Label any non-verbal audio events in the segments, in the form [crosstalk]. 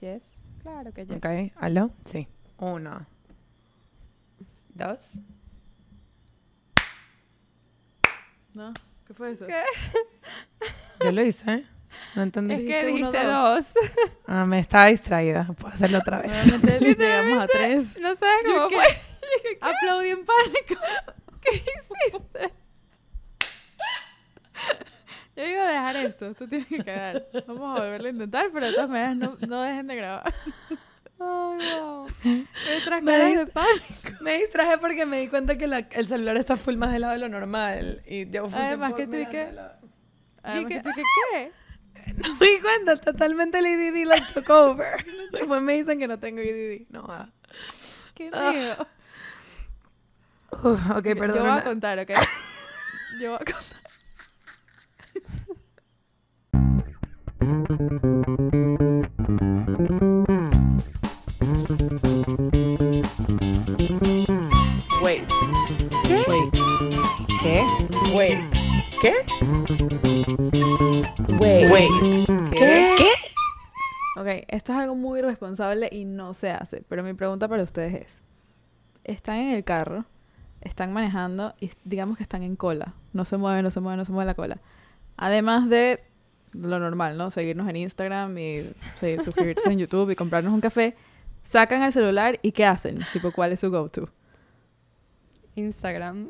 yes. Claro que yes. Ok, ¿aló? Sí. Uno. Dos. ¿No? ¿Qué fue eso? ¿Qué? [laughs] Yo lo hice, ¿eh? No entendí. Es que Dijiste uno, dos. dos. [laughs] Ah, me estaba distraída. Puedo hacerlo otra vez. Nuevamente [laughs] llegamos a tres. No sabes cómo fue. Aplaudí en pánico. ¿Qué hiciste? Yo a dejar esto. Esto tiene que quedar. Vamos a volverlo a intentar, pero de todas maneras no, no dejen de grabar. Ay, wow. Me de pánico. Me distraje porque me di cuenta que la- el celular está full más de lado de lo normal. Y yo fui Además que tú y que-. Además, que- tú que, ¿qué? [laughs] No me di cuenta, totalmente el EDD like took over. [laughs] Después me dicen que no tengo EDD. No, ah. ¿Qué Ah. miedo? Uf, ok, perdón. [laughs] Yo voy a contar, ¿ok? Yo voy a contar. Wait. ¿Qué? Wait. ¿Qué? Wait. ¿Qué? Wait. Wait. ¿Qué? ¿Qué? Ok, esto es algo muy irresponsable y no se hace. Pero mi pregunta para ustedes es: están en el carro, están manejando y digamos que están en cola. No se mueve, no se mueve, no se mueve la cola. Además de lo normal, ¿no? Seguirnos en Instagram y sí, suscribirse en YouTube y comprarnos un café. Sacan el celular y ¿qué hacen? Tipo, ¿cuál es su go-to? Instagram.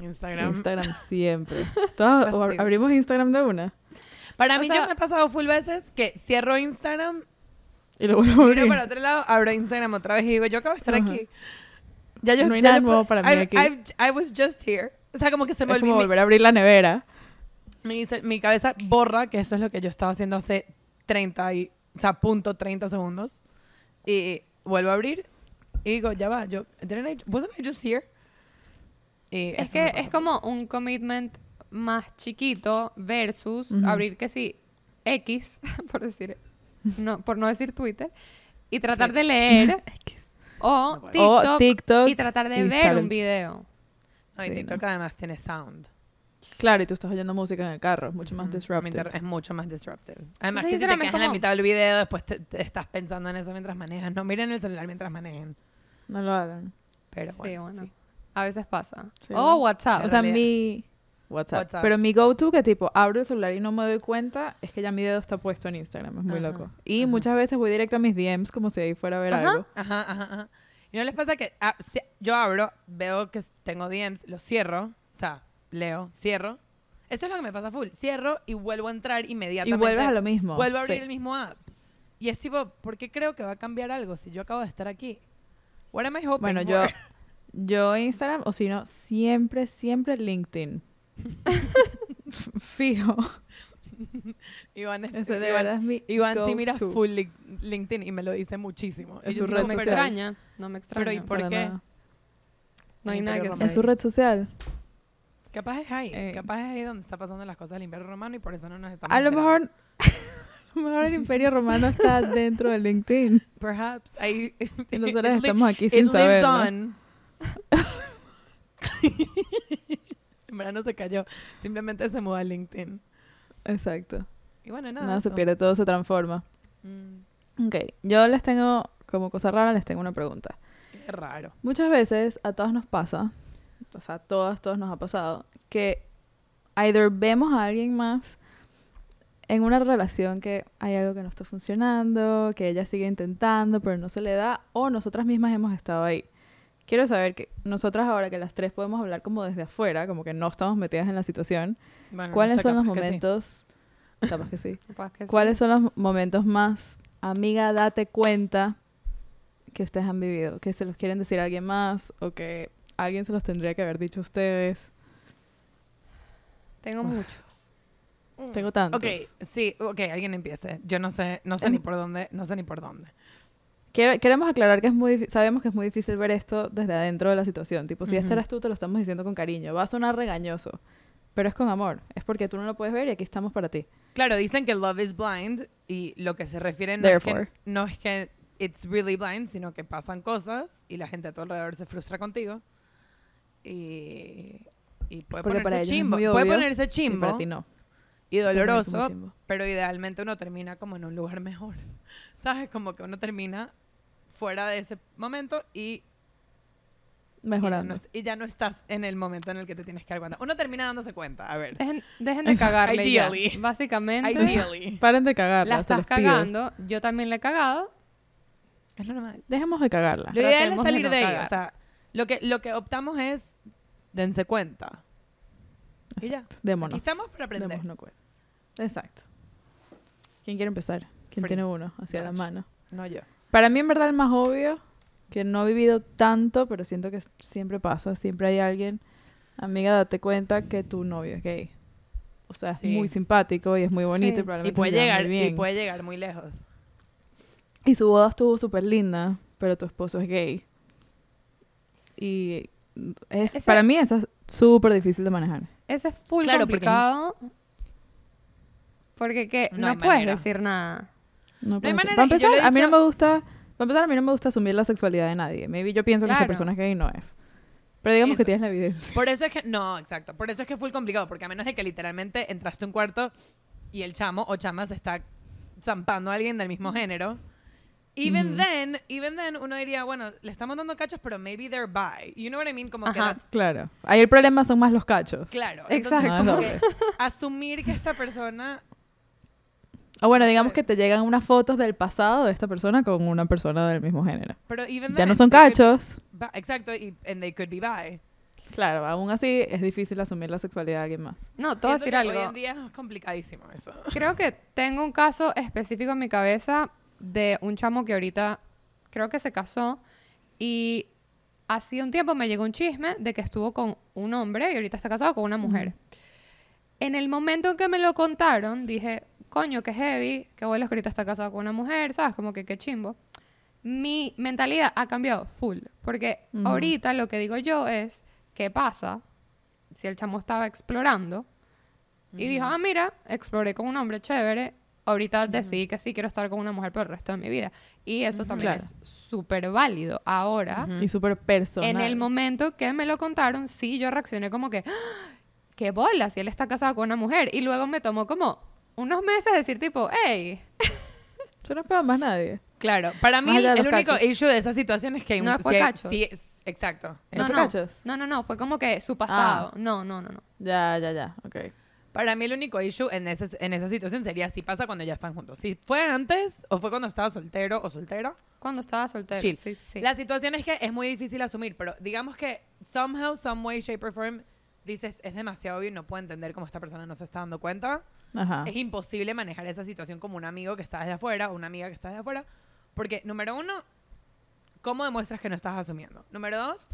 Instagram. Instagram [laughs] siempre. Todos ab- abrimos Instagram de una Para O mí sea- ya me ha pasado full veces que cierro Instagram, y lo vuelvo a miro abrir. para otro lado, abro Instagram otra vez y digo, yo acabo de estar Ajá. aquí. Ya yo, No hay ya nada yo nuevo para mí I've- aquí. I've- I was just here. O sea, como que se me Es como olvidó. Mi, volver a abrir la nevera. Me dice- mi cabeza borra que eso es lo que yo estaba haciendo hace 30 y, o sea, punto 30 segundos. Y vuelvo a abrir y digo, ya va, yo, didn't I- wasn't I just here? Y Es que es como un commitment más chiquito versus abrir que sí X, [laughs] por decir, no, por no decir Twitter, y tratar de leer [laughs] o. TikTok, O TikTok y tratar de ver un video. No, y Sí, TikTok además tiene sound. Claro, y tú estás oyendo música en el carro, mucho más disruptive. Es mucho más disruptive. Además Entonces, que si te quedas en la como- mitad del video, después te, te estás pensando en eso mientras manejas. No miren el celular mientras manejen. No lo hagan. Pero Sí, bueno, bueno. sí. A veces pasa. Sí, o ¿no? WhatsApp. O sea, mi WhatsApp. WhatsApp. Pero mi go-to que tipo abro el celular y no me doy cuenta es que ya mi dedo está puesto en Instagram. Es muy Ajá, loco. Y ajá. muchas veces voy directo a mis DMs como si ahí fuera a ver Ajá. algo. Ajá, ajá, ajá. ¿Y no les pasa que ah, si- yo abro, veo que tengo DMs, los cierro, o sea, leo, cierro. Esto es lo que me pasa full. Cierro y vuelvo a entrar Y inmediatamente. vuelves a lo mismo. Vuelvo a abrir Sí. el mismo app. Y es tipo, ¿por qué creo que va a cambiar algo si yo acabo de estar aquí? What am I hoping Bueno, yo, for? [laughs] yo Instagram, o si no, siempre, siempre LinkedIn. [laughs] Fijo. Iván, es- Ese de Iván- verdad es mi Iván sí mira full Lin- LinkedIn y me lo dice muchísimo. Es Y su red no me extraña. No me extraña. Pero ¿y por Para qué? nada. No hay nada que. Es su red social. Capaz es ahí, Eh. capaz es ahí donde está pasando las cosas del Imperio Romano y por eso no nos estamos A lo mejor, [laughs] a lo mejor el Imperio Romano está [laughs] dentro de LinkedIn. Perhaps. Ahí, [laughs] Y nosotros estamos aquí sin saber. on. en verdad no se cayó. Simplemente se mudó a LinkedIn. Exacto. Y bueno, nada. Nada se eso. pierde, todo se transforma. Mm, Ok, yo les tengo, como cosa rara, les tengo una pregunta. qué raro. Muchas veces a todas nos pasa, o sea, todas, todos nos ha pasado, que either vemos a alguien más en una relación que hay algo que no está funcionando, que ella sigue intentando, pero no se le da, o nosotras mismas hemos estado ahí. Quiero saber que nosotras ahora que las tres podemos hablar como desde afuera, como que no estamos metidas en la situación, Bueno, no ¿cuáles sé, son los capaz que sí. momentos, capaz que sí, [laughs] Capaz que sí. ¿Cuáles son los momentos más, amiga, date cuenta que ustedes han vivido? Que se los quieren decir a alguien más o que alguien se los tendría que haber dicho a ustedes. Tengo muchos. Mm. Tengo tantos. Ok, sí, ok, alguien empiece. Yo no sé, no sé Em- ni por dónde, no sé ni por dónde. Quiero- queremos aclarar que es muy sabemos que es muy difícil ver esto desde adentro de la situación. Tipo, si este Ujú. eres tú, te lo estamos diciendo con cariño. Va a sonar regañoso, pero es con amor. Es porque tú no lo puedes ver y aquí estamos para ti. Claro, dicen que love is blind y lo que se refiere no es, que, no es que it's really blind, sino que pasan cosas y la gente a tu alrededor se frustra contigo. Y, y puede Porque ponerse chimbo. Puede obvio ponerse Y chimbo para ti no. y doloroso, pero idealmente uno termina como en un lugar mejor. [laughs] ¿sabes? Como que uno termina fuera de ese momento y, y, ya Mejorando. no, y ya no estás en el momento en el que te tienes que dar cuenta. Uno termina dándose cuenta, a ver. Dejen, dejen de cagarle ya. Ideally. Básicamente, Ideally. Paren de cagarla, la se estás pido. cagando. Yo también la he cagado. Es normal. Dejemos de cagarla. Lo ideal es de salir no de, ahí. cagar. O sea, lo que, lo que optamos es dense cuenta. Y ya. Exacto. Démonos. Aquí estamos para aprender. Démonos cuenta. Exacto. ¿Quién quiere empezar? ¿Quién Free. tiene uno hacia la mano? No yo. Para mí, en verdad, el más obvio, que no he vivido tanto, pero siento que siempre pasa, siempre hay alguien, amiga, date cuenta que tu novio es gay. O sea, es muy simpático y es muy bonito Sí. y probablemente Y puede llegar, muy y bien. puede llegar muy lejos. Y su boda estuvo súper linda, pero tu esposo es gay. Y es, Ese- para mí eso es súper difícil de manejar. Ese es full Claro, porque- complicado. Porque que No no, puedes manera. decir nada. No manera, Para empezar, lo he a mí no me gusta... Para empezar, a mí no me gusta asumir la sexualidad de nadie. Maybe yo pienso que esta Claro. persona es gay y no es. Pero digamos que tienes la evidencia. Por eso es que, no, exacto. Por eso es que es full complicado, porque a menos de que literalmente entraste a un cuarto y el chamo o chama se está zampando a alguien del mismo género. Even Ujú. then, even then, uno diría, bueno, le estamos dando cachos, pero maybe they're bi. You know what I mean? Como que Ajá. that's- Claro. Ahí el problema son más los cachos. Claro. Exacto. Entonces, como No, que es asumir que esta persona O bueno, digamos que te llegan unas fotos del pasado de esta persona con una persona del mismo género. pero even Ya then, no son could- cachos. Exacto, y and they could be bi. Claro, aún así es difícil asumir la sexualidad de alguien más. No, Siento decir que algo. Hoy en día es complicadísimo eso. Creo que tengo un caso específico en mi cabeza de un chamo que ahorita creo que se casó y hace un tiempo me llegó un chisme de que estuvo con un hombre y ahorita está casado con una mujer. En el momento en que me lo contaron, dije, coño, qué heavy, qué bueno que ahorita está casado con una mujer, ¿sabes? Como que qué chimbo. Mi mentalidad ha cambiado full, porque Ujú. ahorita lo que digo yo es, ¿qué pasa si el chamo estaba explorando y dijo, ah, mira, exploré con un hombre chévere. Ahorita decidí que sí quiero estar con una mujer por el resto de mi vida. Y eso también Claro. es súper válido. Ahora, Y súper personal. en el momento que me lo contaron, sí, yo reaccioné como que, ¡Ah! qué bola, si él está casado con una mujer. Y luego me tomó como unos meses decir tipo, hey, Yo no espero más nadie. Claro, para mí el, el único issue de esa situación es que hay un... No fue sí, cachos. sí, es- exacto. ¿No no, no, no, no, fue como que su pasado. Ah. No, no, no, no. Ya, ya, ya. Ok. Para mí el único issue en, ese, en esa situación sería si pasa cuando ya están juntos. Si fue antes o fue cuando estaba soltero o soltera. Cuando estaba soltero. Chill. Sí, sí, sí. La situación es que es muy difícil asumir, pero digamos que somehow, some way, shape or form, dices, es demasiado obvio y no puedo entender cómo esta persona no se está dando cuenta. Ajá. Es imposible manejar esa situación como un amigo que está desde afuera o una amiga que está desde afuera. Porque, número uno, ¿cómo demuestras que no estás asumiendo? Número dos,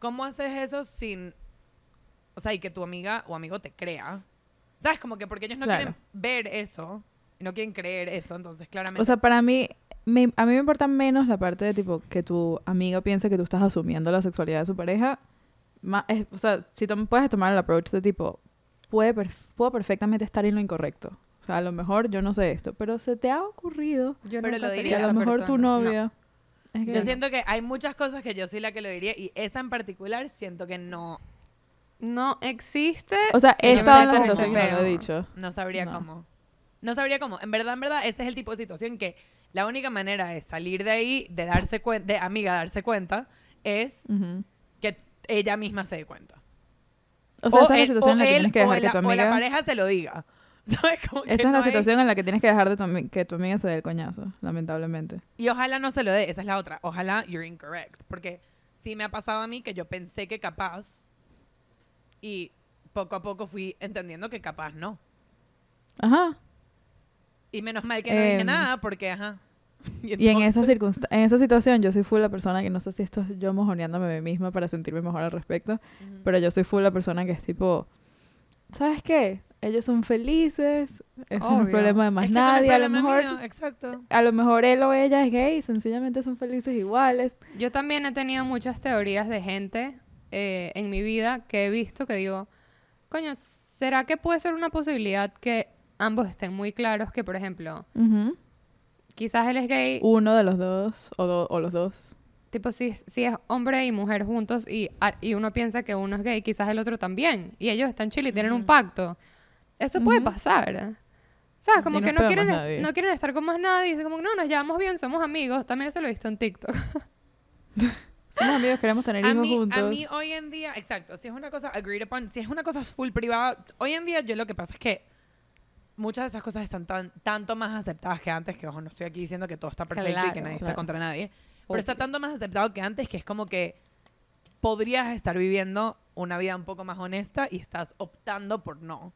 ¿cómo haces eso sin... O sea, y que tu amiga o amigo te crea? ¿Sabes? Como que porque ellos no Claro. quieren ver eso, y no quieren creer eso, entonces claramente... O sea, para mí, me- a mí me importa menos la parte de tipo que tu amigo piense que tú estás asumiendo la sexualidad de su pareja. Ma- es- o sea, si tú puedes tomar el approach de tipo, puede perf- puedo perfectamente estar en lo incorrecto. O sea, a lo mejor yo no sé esto, pero se te ha ocurrido Yo Pero lo diría que a lo mejor tu persona. No. novia... es Yo gay. siento que hay muchas cosas que yo soy la que lo diría y esa en particular siento que no, No existe. O sea, he estado sé en la situación no lo he dicho. no sabría No. cómo. No sabría cómo. En verdad, en verdad, ese es el tipo de situación que la única manera de salir de ahí, de darse cuenta, de amiga darse cuenta, es que ella misma se dé cuenta. O sea, esa es la situación en la que él tienes que dejar que tu o la amiga... pareja se lo diga. [laughs] ¿Sabes? Como que Esa es no la hay- situación en la que tienes que dejar de tu que tu amiga se dé el coñazo, lamentablemente. Y ojalá no se lo dé, esa es la otra. Ojalá you're incorrect. Porque sí me ha pasado a mí que yo pensé que capaz y poco a poco fui entendiendo que capaz no. Ajá. Y menos mal que no dije Em, nada porque, ajá. [laughs] Y en esa, circunsta- en esa situación yo soy full la persona que no sé si esto es yo mojoneándome a mí misma para sentirme mejor al respecto, Ujú. pero yo soy full la persona que es tipo, ¿sabes qué? Ellos son felices, ese no es Obvio. problema de más Es que nadie, a lo mejor mío, Exacto. a lo mejor él o ella es gay, sencillamente son felices iguales. Yo también he tenido muchas teorías de gente eh, en mi vida que he visto que digo, coño, ¿será que puede ser una posibilidad que ambos estén muy claros que, por ejemplo, Ujú. quizás él es gay, Uno de los dos o, do- o los dos. tipo si, si es hombre y mujer juntos y, a- y uno piensa que uno es gay, quizás el otro también, y ellos están chill y tienen un Ujú. pacto. Eso puede Ujú. pasar. ¿Sabes? Como que es no quieren, es- no quieren estar con más nadie. Dicen como, no, nos llevamos bien, somos amigos. También eso lo he visto en TikTok. [laughs] Somos amigos, queremos tener A hijos mí, juntos. a mí hoy en día, exacto, si es una cosa agreed upon, si es una cosa full privada, hoy en día yo lo que pasa es que muchas de esas cosas están tan, tanto más aceptadas que antes, que ojo, no estoy aquí diciendo que todo está perfecto y que Claro, nadie está claro. contra nadie, pero Obvio. está tanto más aceptado que antes que es como que podrías estar viviendo una vida un poco más honesta y estás optando por no.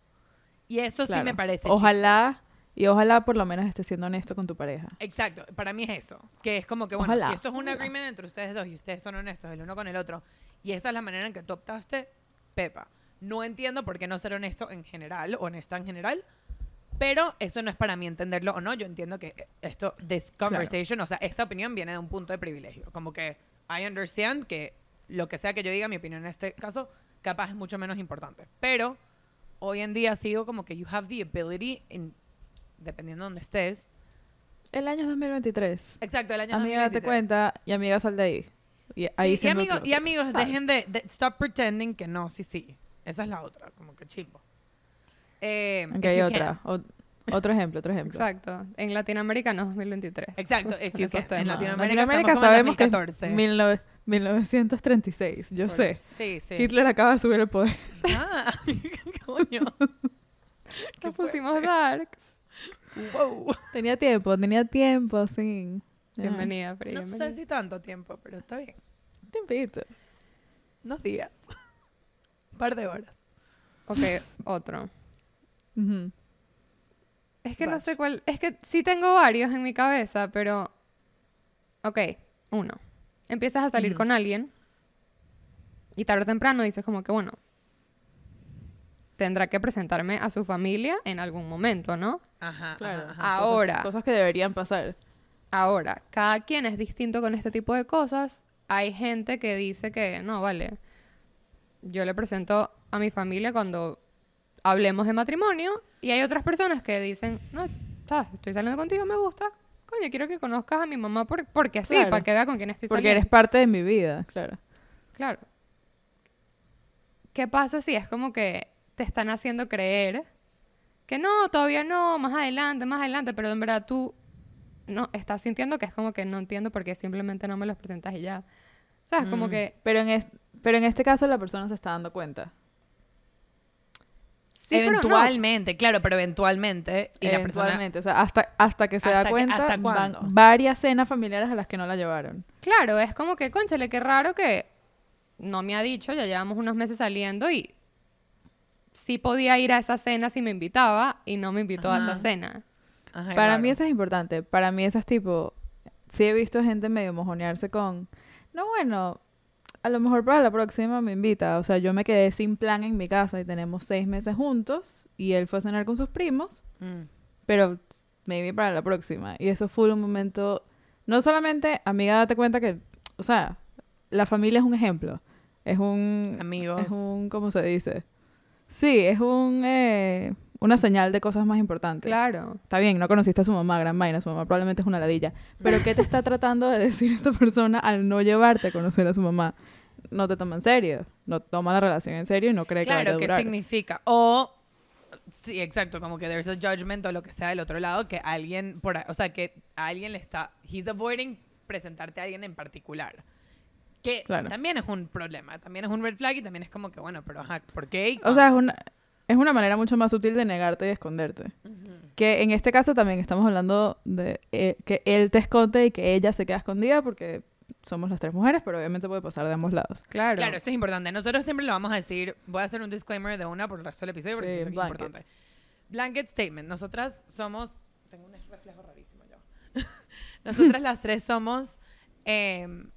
Y eso sí Claro. me parece. Ojalá, y ojalá por lo menos estés siendo honesto con tu pareja. Exacto, para mí es eso. Que es como que, bueno, Ojalá, si esto es un agreement entre ustedes dos y ustedes son honestos el uno con el otro, y esa es la manera en que tú optaste, Pepa. No entiendo por qué no ser honesto en general, honesta en general, pero eso no es para mí entenderlo o no. Yo entiendo que esto, this conversation, o sea, esta opinión viene de un punto de privilegio. Como que I understand que lo que sea que yo diga, mi opinión en este caso, capaz es mucho menos importante. Pero hoy en día sigo como que you have the ability, in, dependiendo de donde estés, El año es 2023. Exacto, el año Amiga, date 2023. cuenta y amiga, sal de ahí. Y Sí, ahí y, siempre amigos, y amigos, Sal. dejen de, de- stop pretending que no, sí, sí. Esa es la otra, como que chimbo. Eh, Ok, if you can. otra. O- otro ejemplo, otro ejemplo. Exacto. En Latinoamérica no, 2023. Exacto, if you can. En. Latinoamérica, sabemos que es 2014. 19- 1936, yo Por sé. Sí, sí. Hitler acaba de subir el poder. Ah, [laughs] coño. [laughs] Qué Nos pusimos darks. Wow. Tenía tiempo, tenía tiempo, sí. Bienvenida, Frey. No bienvenida. sé si tanto tiempo, pero está bien. Tiempito. Unos días. Un par de horas. Ok, otro. Es que no sé cuál. Es que sí tengo varios en mi cabeza, pero. Ok, uno. Empiezas a salir con alguien y tarde o temprano dices, como que bueno. Tendrá que presentarme a su familia en algún momento, ¿no? Ajá, Claro. ajá, ajá. Cosas- Ahora. Cosas, que deberían pasar. Ahora, cada quien es distinto con este tipo de cosas. Hay gente que dice que, no, vale, yo le presento a mi familia cuando hablemos de matrimonio. Y hay otras personas que dicen, no, sabes, estoy saliendo contigo, me gusta. Coño, quiero que conozcas a mi mamá por- porque sí, Claro. para que vea con quién estoy Porque saliendo. eres parte de mi vida, claro. Claro. ¿Qué pasa si es como que te están haciendo creer que no, todavía no, más adelante, más adelante, pero en verdad tú no estás sintiendo que es como que no entiendo por qué simplemente no me los presentas y ya. ¿Sabes? Como Mm. que Pero en, es- pero en este caso la persona se está dando cuenta. sí, pero no. eventualmente, claro, pero eventualmente. Y la persona. Eventualmente, o sea, hasta, hasta que se ¿Hasta da que- cuenta, hasta van varias cenas familiares a las que no la llevaron. Claro, es como que, conchale, qué raro que no me ha dicho, ya llevamos unos meses saliendo y sí podía ir a esa cena si me invitaba y no me invitó a esa cena. Ajá, Para mí eso es importante. Para mí eso es tipo, sí he visto gente medio mojonearse con, no bueno, a lo mejor para la próxima me invita. O sea, yo me quedé sin plan en mi casa y tenemos seis meses juntos y él fue a cenar con sus primos, Mm. pero maybe para la próxima. Y eso fue un momento, no solamente, amiga, date cuenta que, o sea, la familia es un ejemplo. Es un... Amigos. Es un, ¿cómo se dice? Sí, es un, eh, una señal de cosas más importantes. Claro. Está bien, no conociste a su mamá, gran vaina, su mamá probablemente es una ladilla. Pero ¿qué te está [laughs] tratando de decir esta persona al no llevarte a conocer a su mamá? No te toma en serio, no toma la relación en serio y no cree que vaya Claro, ¿qué significa? O, sí, exacto, como que there's a judgment o lo que sea del otro lado, que alguien, por, o sea, que a alguien le está, he's avoiding presentarte a alguien en particular. Que Claro. también es un problema, también es un red flag y también es como que, bueno, pero ajá, ¿por qué? O sea, es una, es una manera mucho más sutil de negarte y esconderte. cuándo? Ujú. Que en este caso también estamos hablando de eh, que él te esconde y que ella se queda escondida porque somos las tres mujeres, pero obviamente puede pasar de ambos lados. Claro. Claro, esto es importante. Nosotros siempre lo vamos a decir. Voy a hacer un disclaimer de una por el resto del episodio porque Sí, siento que es importante. Blanket statement. Nosotras somos. Tengo un reflejo rarísimo yo. [laughs] Nosotras las tres somos em,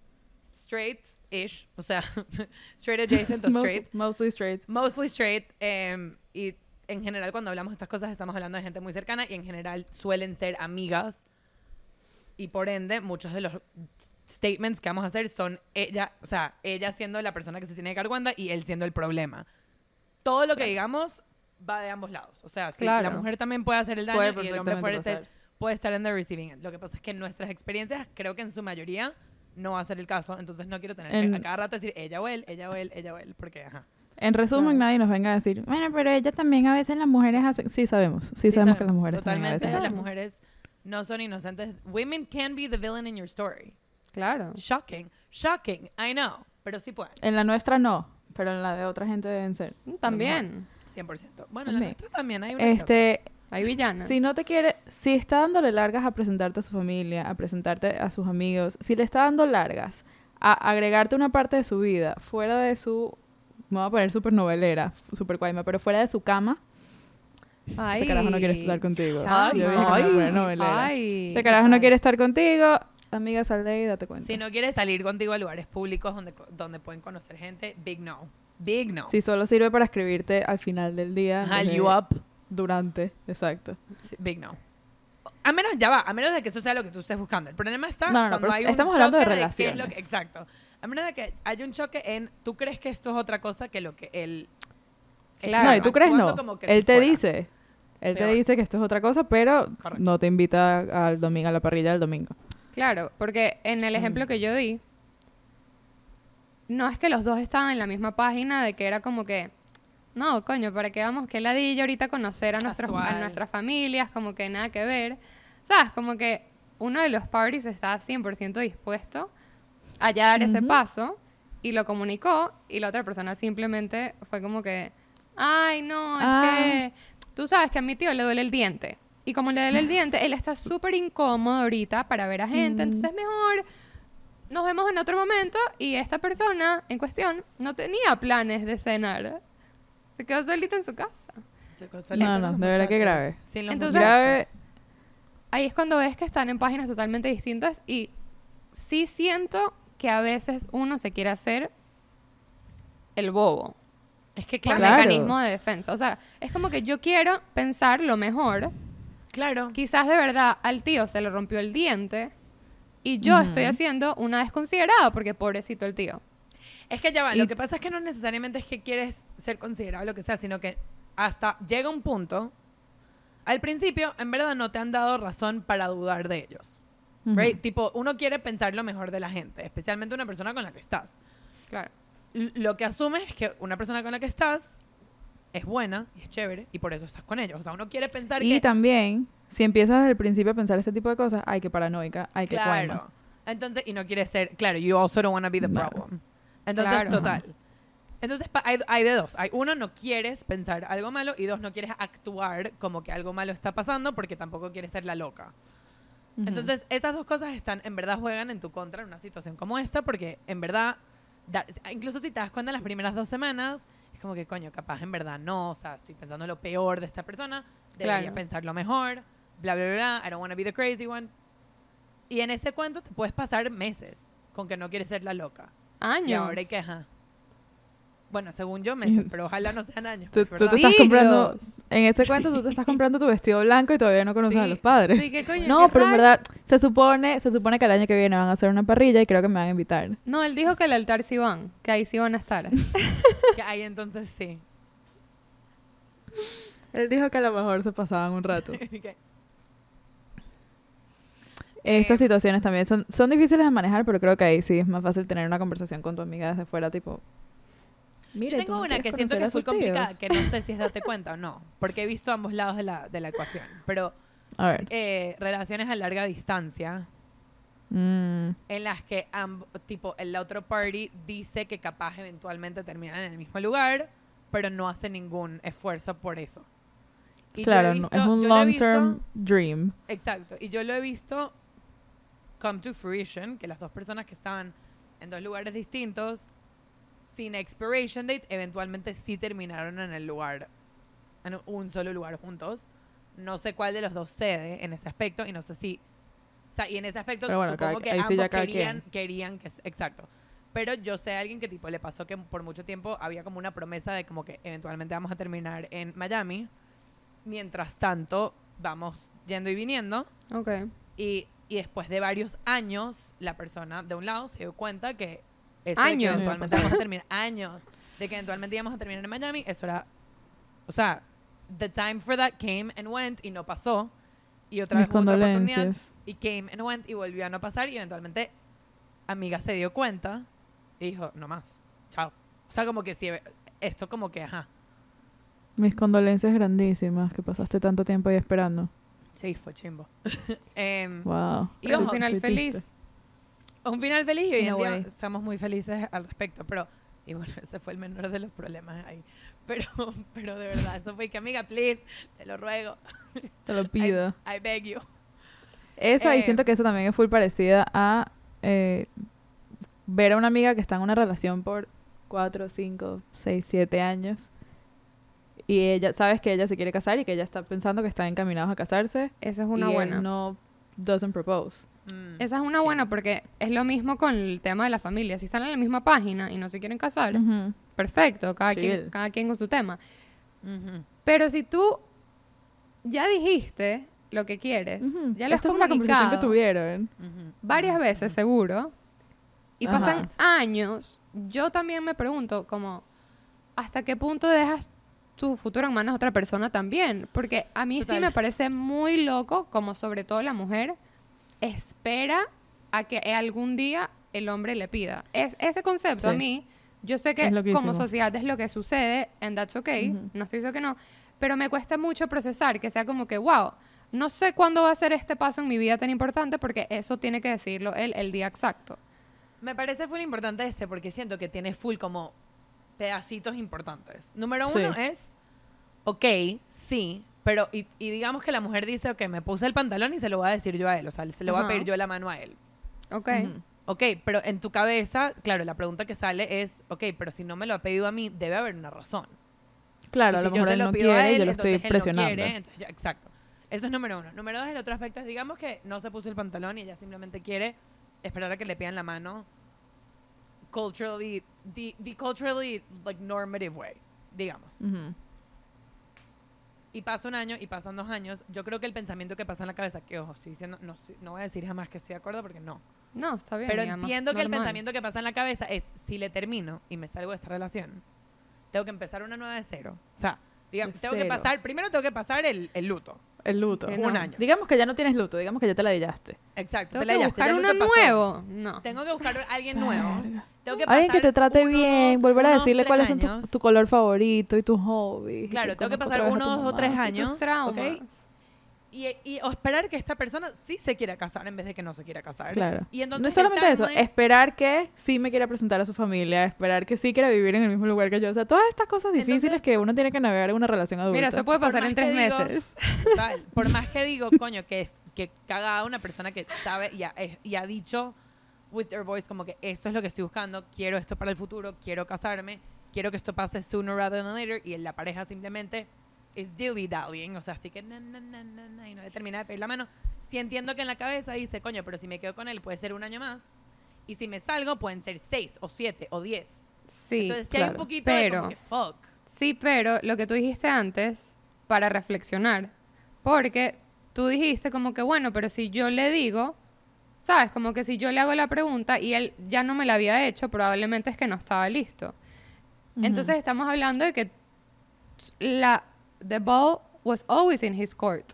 straight-ish. O sea, [laughs] straight adjacent o straight. mostly straight. Mostly straight. em, y en general, cuando hablamos de estas cosas, estamos hablando de gente muy cercana y en general suelen ser amigas. Y por ende, muchos de los statements que vamos a hacer son ella, o sea, ella siendo la persona que se tiene que dar cuenta y él siendo el problema. Todo lo que digamos va de ambos lados. O sea, si Claro. la mujer también puede hacer el daño Puede y el hombre puede, ser, puede estar en the receiving end. Lo que pasa es que en nuestras experiencias, creo que en su mayoría no va a ser el caso. Entonces no quiero tener En- que a cada rato decir ella o él, ella o él, ella o él, porque ajá. En resumen, Claro. nadie nos venga a decir, bueno, pero ella también a veces las mujeres hacen... Sí, sabemos. Sí, Sí sabemos que las mujeres también a Totalmente, veces las mujeres no son inocentes. Women can be the villain in your story. Claro. Shocking. Shocking. I know. Pero sí pueden. En la nuestra no, pero en la de otra gente deben ser. También. 100%. Bueno, en la nuestra también hay una otra. Hay villanas. si no te quiere, si está dándole largas a presentarte a su familia, a presentarte a sus amigos, si le está dando largas a agregarte una parte de su vida fuera de su, me voy a poner súper novelera, súper cuaima, pero fuera de su cama, Ay. ese carajo no quiere estar contigo. Ay, Yo ay. Ay. Ese carajo no quiere estar contigo, amiga, sal de ahí date cuenta. Si no quieres salir contigo a lugares públicos donde, donde pueden conocer gente, big no. Big no. Si solo sirve para escribirte al final del día. Desde- you up. Durante, exacto. Sí, Big no. A menos, ya va, a menos de que eso sea lo que tú estés buscando. El problema está No, no, no, cuando pero hay un estamos hablando de choque qué es lo que- relaciones. exacto. A menos de que haya un choque en, tú crees que esto es otra cosa que lo que él... Claro. No, y tú crees no. como que Él si te fuera. dice, él te dice que esto es otra cosa, pero Correcto. no te invita al domingo, a la parrilla del domingo. Claro, porque en el ejemplo que yo di, no es que los dos estaban en la misma página de que era como que, no, coño, ¿para qué vamos? Que ladilla ahorita conocer a, nuestros, a nuestras familias, como que nada que ver. ¿Sabes? Como que uno de los parties está 100% dispuesto a ya dar ese paso y lo comunicó y la otra persona simplemente fue como que, ay, no, es Ah. que tú sabes que a mi tío le duele el diente. Y como le duele el [laughs] diente, él está súper incómodo ahorita para ver a gente, entonces mejor nos vemos en otro momento y esta persona en cuestión no tenía planes de cenar. Se quedó solita en su casa. Se No, con no, los de verdad que grave. Sin los Entonces- Grave. Ahí es cuando ves que están en páginas totalmente distintas y sí siento que a veces uno se quiere hacer el bobo. Es que Por claro, Claro. mecanismo de defensa. O sea, es como que yo quiero pensar lo mejor. claro. Quizás de verdad al tío se le rompió el diente y yo estoy haciendo una desconsiderada porque pobrecito el tío. Es que ya va, Y- lo que pasa es que no necesariamente es que quieres ser considerado lo que sea, sino que hasta llega un punto, al principio, en verdad no te han dado razón para dudar de ellos. Right? Tipo, uno quiere pensar lo mejor de la gente, especialmente una persona con la que estás. Claro. L- lo que asumes es que una persona con la que estás es buena y es chévere y por eso estás con ellos. O sea, uno quiere pensar Y que... también, si empiezas desde el principio a pensar este tipo de cosas, ay, que paranoica, ay, que Claro. cuaima. Entonces, y no quieres ser, claro, you also don't want to be the Claro. Entonces, Claro. total. Entonces, hay, hay de dos. Hay uno, no quieres pensar algo malo y dos, no quieres actuar como que algo malo está pasando porque tampoco quieres ser la loca. Entonces, esas dos cosas están, en verdad, juegan en tu contra en una situación como esta porque, en verdad, da- incluso si te das cuenta en las primeras dos semanas, es como que, coño, capaz en verdad no, o sea, estoy pensando lo peor de esta persona, debería Claro. pensar lo mejor, bla, bla, bla, bla, I don't want to be the crazy one. Y en ese cuento te puedes pasar meses con que no quieres ser la loca. Años. Y ahora hay queja. Bueno, según yo, meses, [laughs] pero ojalá no sean años. Tú, pues, tú te estás comprando, en ese cuento tú te estás comprando tu vestido blanco y todavía no conoces a los padres. Sí, ¿qué coño? No, ¿Qué pero en verdad se supone, se supone que el año que viene van a hacer una parrilla y creo que me van a invitar. No, él dijo que el altar sí van, que ahí sí van a estar. [laughs] Que ahí entonces sí. Él dijo que a lo mejor se pasaban un rato. [laughs] Estas Eh, situaciones también son, son difíciles de manejar, pero creo que ahí sí es más fácil tener una conversación con tu amiga desde fuera, tipo... Mira, Yo tengo una que siento que es muy complicada, que no sé si es date cuenta o no, porque he visto ambos lados de la, de la ecuación. Pero A ver. eh, relaciones a larga distancia, Mm, en las que amb- tipo el otro party dice que capaz eventualmente terminan en el mismo lugar, pero no hace ningún esfuerzo por eso. Y claro, no- es un yo lo he long term visto- dream. Exacto. Y yo lo he visto come to fruition, que las dos personas que estaban en dos lugares distintos, sin expiration date, eventualmente sí terminaron en el lugar, en un solo lugar juntos. No sé cuál de los dos cede en ese aspecto y no sé si... O sea, y en ese aspecto Pero bueno, supongo cada- que sí ambos cada querían, querían que... Exacto. Pero yo sé a alguien que tipo le pasó que por mucho tiempo había como una promesa de como que eventualmente vamos a terminar en Miami. Mientras tanto, vamos yendo y viniendo. ok. Y, y después de varios años, la persona de un lado se dio cuenta que eso de que Años. eventualmente vamos a terminar, años, de que eventualmente íbamos a terminar en Miami, eso era, o sea, the time for that came and went y no pasó. Y otra Mis vez hubo otra oportunidad condolencias. y came and went y volvió a no pasar y eventualmente amiga se dio cuenta y dijo, no más, chao. O sea, como que si esto como que, ajá. Mis condolencias grandísimas que pasaste tanto tiempo ahí esperando. Sí, fue chimbo. [laughs] Em, Wow. Y un final feliz. un final feliz y hoy en día estamos muy felices al respecto, pero y bueno, ese fue el menor de los problemas ahí. [laughs] Pero pero de verdad, eso fue que amiga, please, te lo ruego. Te lo [laughs] pido. I, I beg you. Esa, y siento que esa también es full parecida a eh, ver a una amiga que está en una relación por 4, 5, 6, 7 años. Y ella, sabes que ella se quiere casar y que ella está pensando que están encaminados a casarse. Esa es una y él buena. no doesn't propose. Mm, Esa es una sí. buena porque es lo mismo con el tema de la familia. Si están en la misma página y no se quieren casar, Ujú. perfecto, cada quien, cada quien con su tema. Ujú. Pero si tú ya dijiste lo que quieres, Ujú. ya lo has Esta es una conversación que comunicado tuvieron. Varias veces seguro, y Ajá. pasan años, yo también me pregunto como, ¿hasta qué punto dejas tu futuro en manos de otra persona también? Porque a mí Total. sí me parece muy loco, como sobre todo la mujer, espera a que algún día el hombre le pida. Es, ese concepto a mí, yo sé que como sociedad es lo que sucede, and that's okay, Ujú. no estoy diciendo que no, pero me cuesta mucho procesar que sea como que, wow, no sé cuándo va a ser este paso en mi vida tan importante porque eso tiene que decirlo él el día exacto. Me parece full importante este porque siento que tiene full como pedacitos importantes. Número Sí. uno es, ok, sí, pero y, y digamos que la mujer dice, ok, me puse el pantalón y se lo voy a decir yo a él, o sea, se lo voy a pedir yo la mano a él. Ok. Ujú. Ok, pero en tu cabeza, claro, la pregunta que sale es, ok, pero si no me lo ha pedido a mí, debe haber una razón. Claro, Y a si lo yo mejor se él lo no pido a quiere, él, yo lo estoy entonces él no presionando. quiere, entonces ya- exacto. Eso es número uno. Número dos, el otro aspecto es, digamos que no se puso el pantalón y ella simplemente quiere esperar a que le pidan la mano culturally, the, the culturally, like, normative way, digamos. Y pasa un año y pasan dos años. Yo creo que el pensamiento que pasa en la cabeza, que ojo, estoy diciendo, no, no voy a decir jamás que estoy de acuerdo porque no. No, está bien. Pero entiendo que el pensamiento que pasa en la cabeza es, si le termino y me salgo de esta relación, tengo que empezar una nueva de cero. O sea, digamos, De tengo que cero. pasar, primero tengo que pasar el, el luto. El luto. Que Un no. año. Digamos que ya no tienes luto, digamos que ya te la dillaste. Exacto. Tengo te la que buscar uno nuevo. No. Tengo que buscar a [laughs] alguien nuevo. Tengo que Alguien que pasar te trate unos- bien, volver a decirle cuáles son tu, años. tu color favorito y tus hobbies. Claro, tengo que pasar uno, dos o tres. Y tus años, traumas. ¿ok? Y, y- o esperar que esta persona sí se quiera casar en vez de que no se quiera casar. Claro. Y entonces no es solamente eso, timeline- esperar que sí me quiera presentar a su familia, esperar que sí quiera vivir en el mismo lugar que yo. O sea, todas estas cosas difíciles Entonces- que uno tiene que navegar en una relación adulta. Mira, eso puede pasar en tres digo- meses. [laughs] Total. [laughs] Por más que digo, coño, que, que cagada una persona que sabe y ha, y ha dicho with their voice como que esto es lo que estoy buscando, quiero esto para el futuro, quiero casarme, quiero que esto pase sooner rather than later y la pareja simplemente es dilly dallying, o sea, así que na, na, na, y no le termina de pedir la mano. Si entiendo que en la cabeza dice, coño, pero si me quedo con él puede ser un año más y si me salgo pueden ser seis o siete o diez. Sí, Entonces si hay un claro. poquito de Pero- como que fuck. sí, pero lo que tú dijiste antes, para reflexionar, porque tú dijiste como que, bueno, pero si yo le digo, ¿sabes? Como que si yo le hago la pregunta y él ya no me la había hecho, probablemente es que no estaba listo. Entonces estamos hablando de que la the ball was always in his court.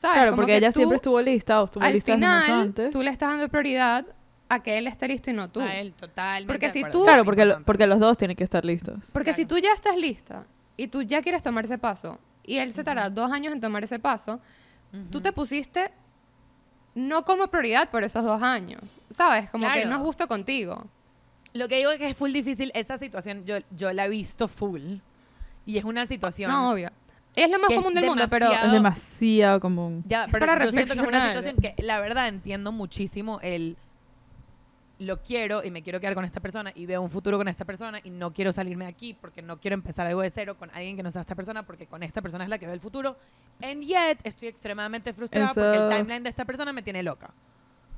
¿Sabes? Claro, Como porque que ella tú, siempre estuvo lista o estuvo al lista final antes. tú le estás dando prioridad a que él esté listo y no tú. A él, totalmente. Porque si tú- Claro, porque, lo- porque los dos tienen que estar listos. Porque si Claro. tú ya estás lista y tú ya quieres tomar ese paso y él se tarda dos años en tomar ese paso, tú te pusiste no como prioridad por esos dos años, ¿sabes? Como que Claro. no es justo contigo. Lo que digo es que es full difícil, esa situación yo, yo la he visto full. Y es una situación... No, obvio. Es lo más que común del mundo, pero demasiado- Es demasiado común. Ya, pero para yo siento que es una situación que la verdad entiendo muchísimo el... Lo quiero y me quiero quedar con esta persona y veo un futuro con esta persona y no quiero salirme de aquí porque no quiero empezar algo de cero con alguien que no sea esta persona porque con esta persona es la que ve el futuro. And yet estoy extremadamente frustrada porque el Eso- timeline de esta persona me tiene loca.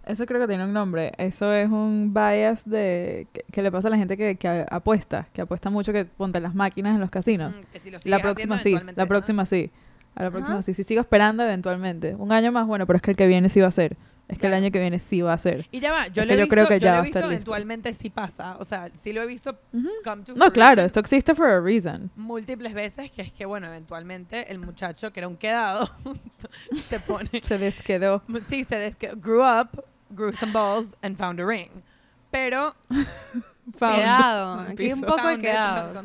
Eso creo que tiene un nombre. Eso es un bias de que, que le pasa a la gente que, que apuesta, que apuesta mucho que ponte las máquinas en los casinos. Mm, que si lo la próxima sí, la ¿no? próxima sí. A la próxima Ajá. sí. Si sigo esperando, eventualmente. Un año más, bueno, pero es que el que viene sí va a ser. Es que el año que viene sí va a ser. Y ya va, yo lo he yo visto, creo que yo ya lo he visto eventualmente sí pasa. O sea, sí lo he visto Ujú. come to No, claro, esto existe for a reason. múltiples veces, que es que, bueno, eventualmente el muchacho, que era un quedado, [laughs] se pone... Se desquedó. Sí, se des grew up, grew some balls, and found a ring. Pero... [laughs] Found quedado. the Aquí un poco de quedado.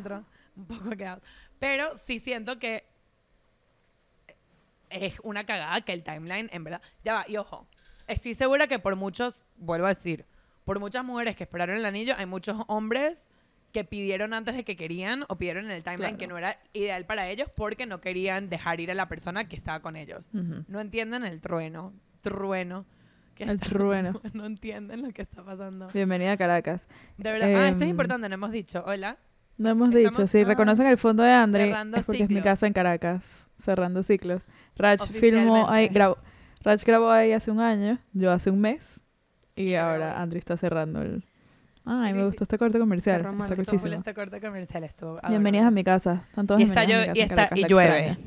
un poco quedados. Pero sí siento que es una cagada que el timeline, en verdad, ya va, y ojo, estoy segura que por muchos, vuelvo a decir, por muchas mujeres que esperaron el anillo, hay muchos hombres que pidieron antes de que querían o pidieron en el timeline Claro. que no era ideal para ellos porque no querían dejar ir a la persona que estaba con ellos. Ujú. No entienden el trueno, trueno. que El está- trueno. [laughs] No entienden lo que está pasando. Bienvenida a Caracas. De verdad. ah, esto es Em, importante, no hemos dicho. Hola. No hemos Estamos- dicho, si ah, reconocen el fondo de Andre, cerrando es porque es mi ciclos. casa en Caracas, cerrando ciclos. Rach filmó ahí, grabó, Rach grabó ahí hace un año, yo hace un mes, y ahora. Andri está cerrando el... Ay, me Qué gustó este corte comercial, está cochísimo. este corte comercial estuvo Bienvenidas a mi casa, están todos Y está a yo- y está- Caracas, y llueve.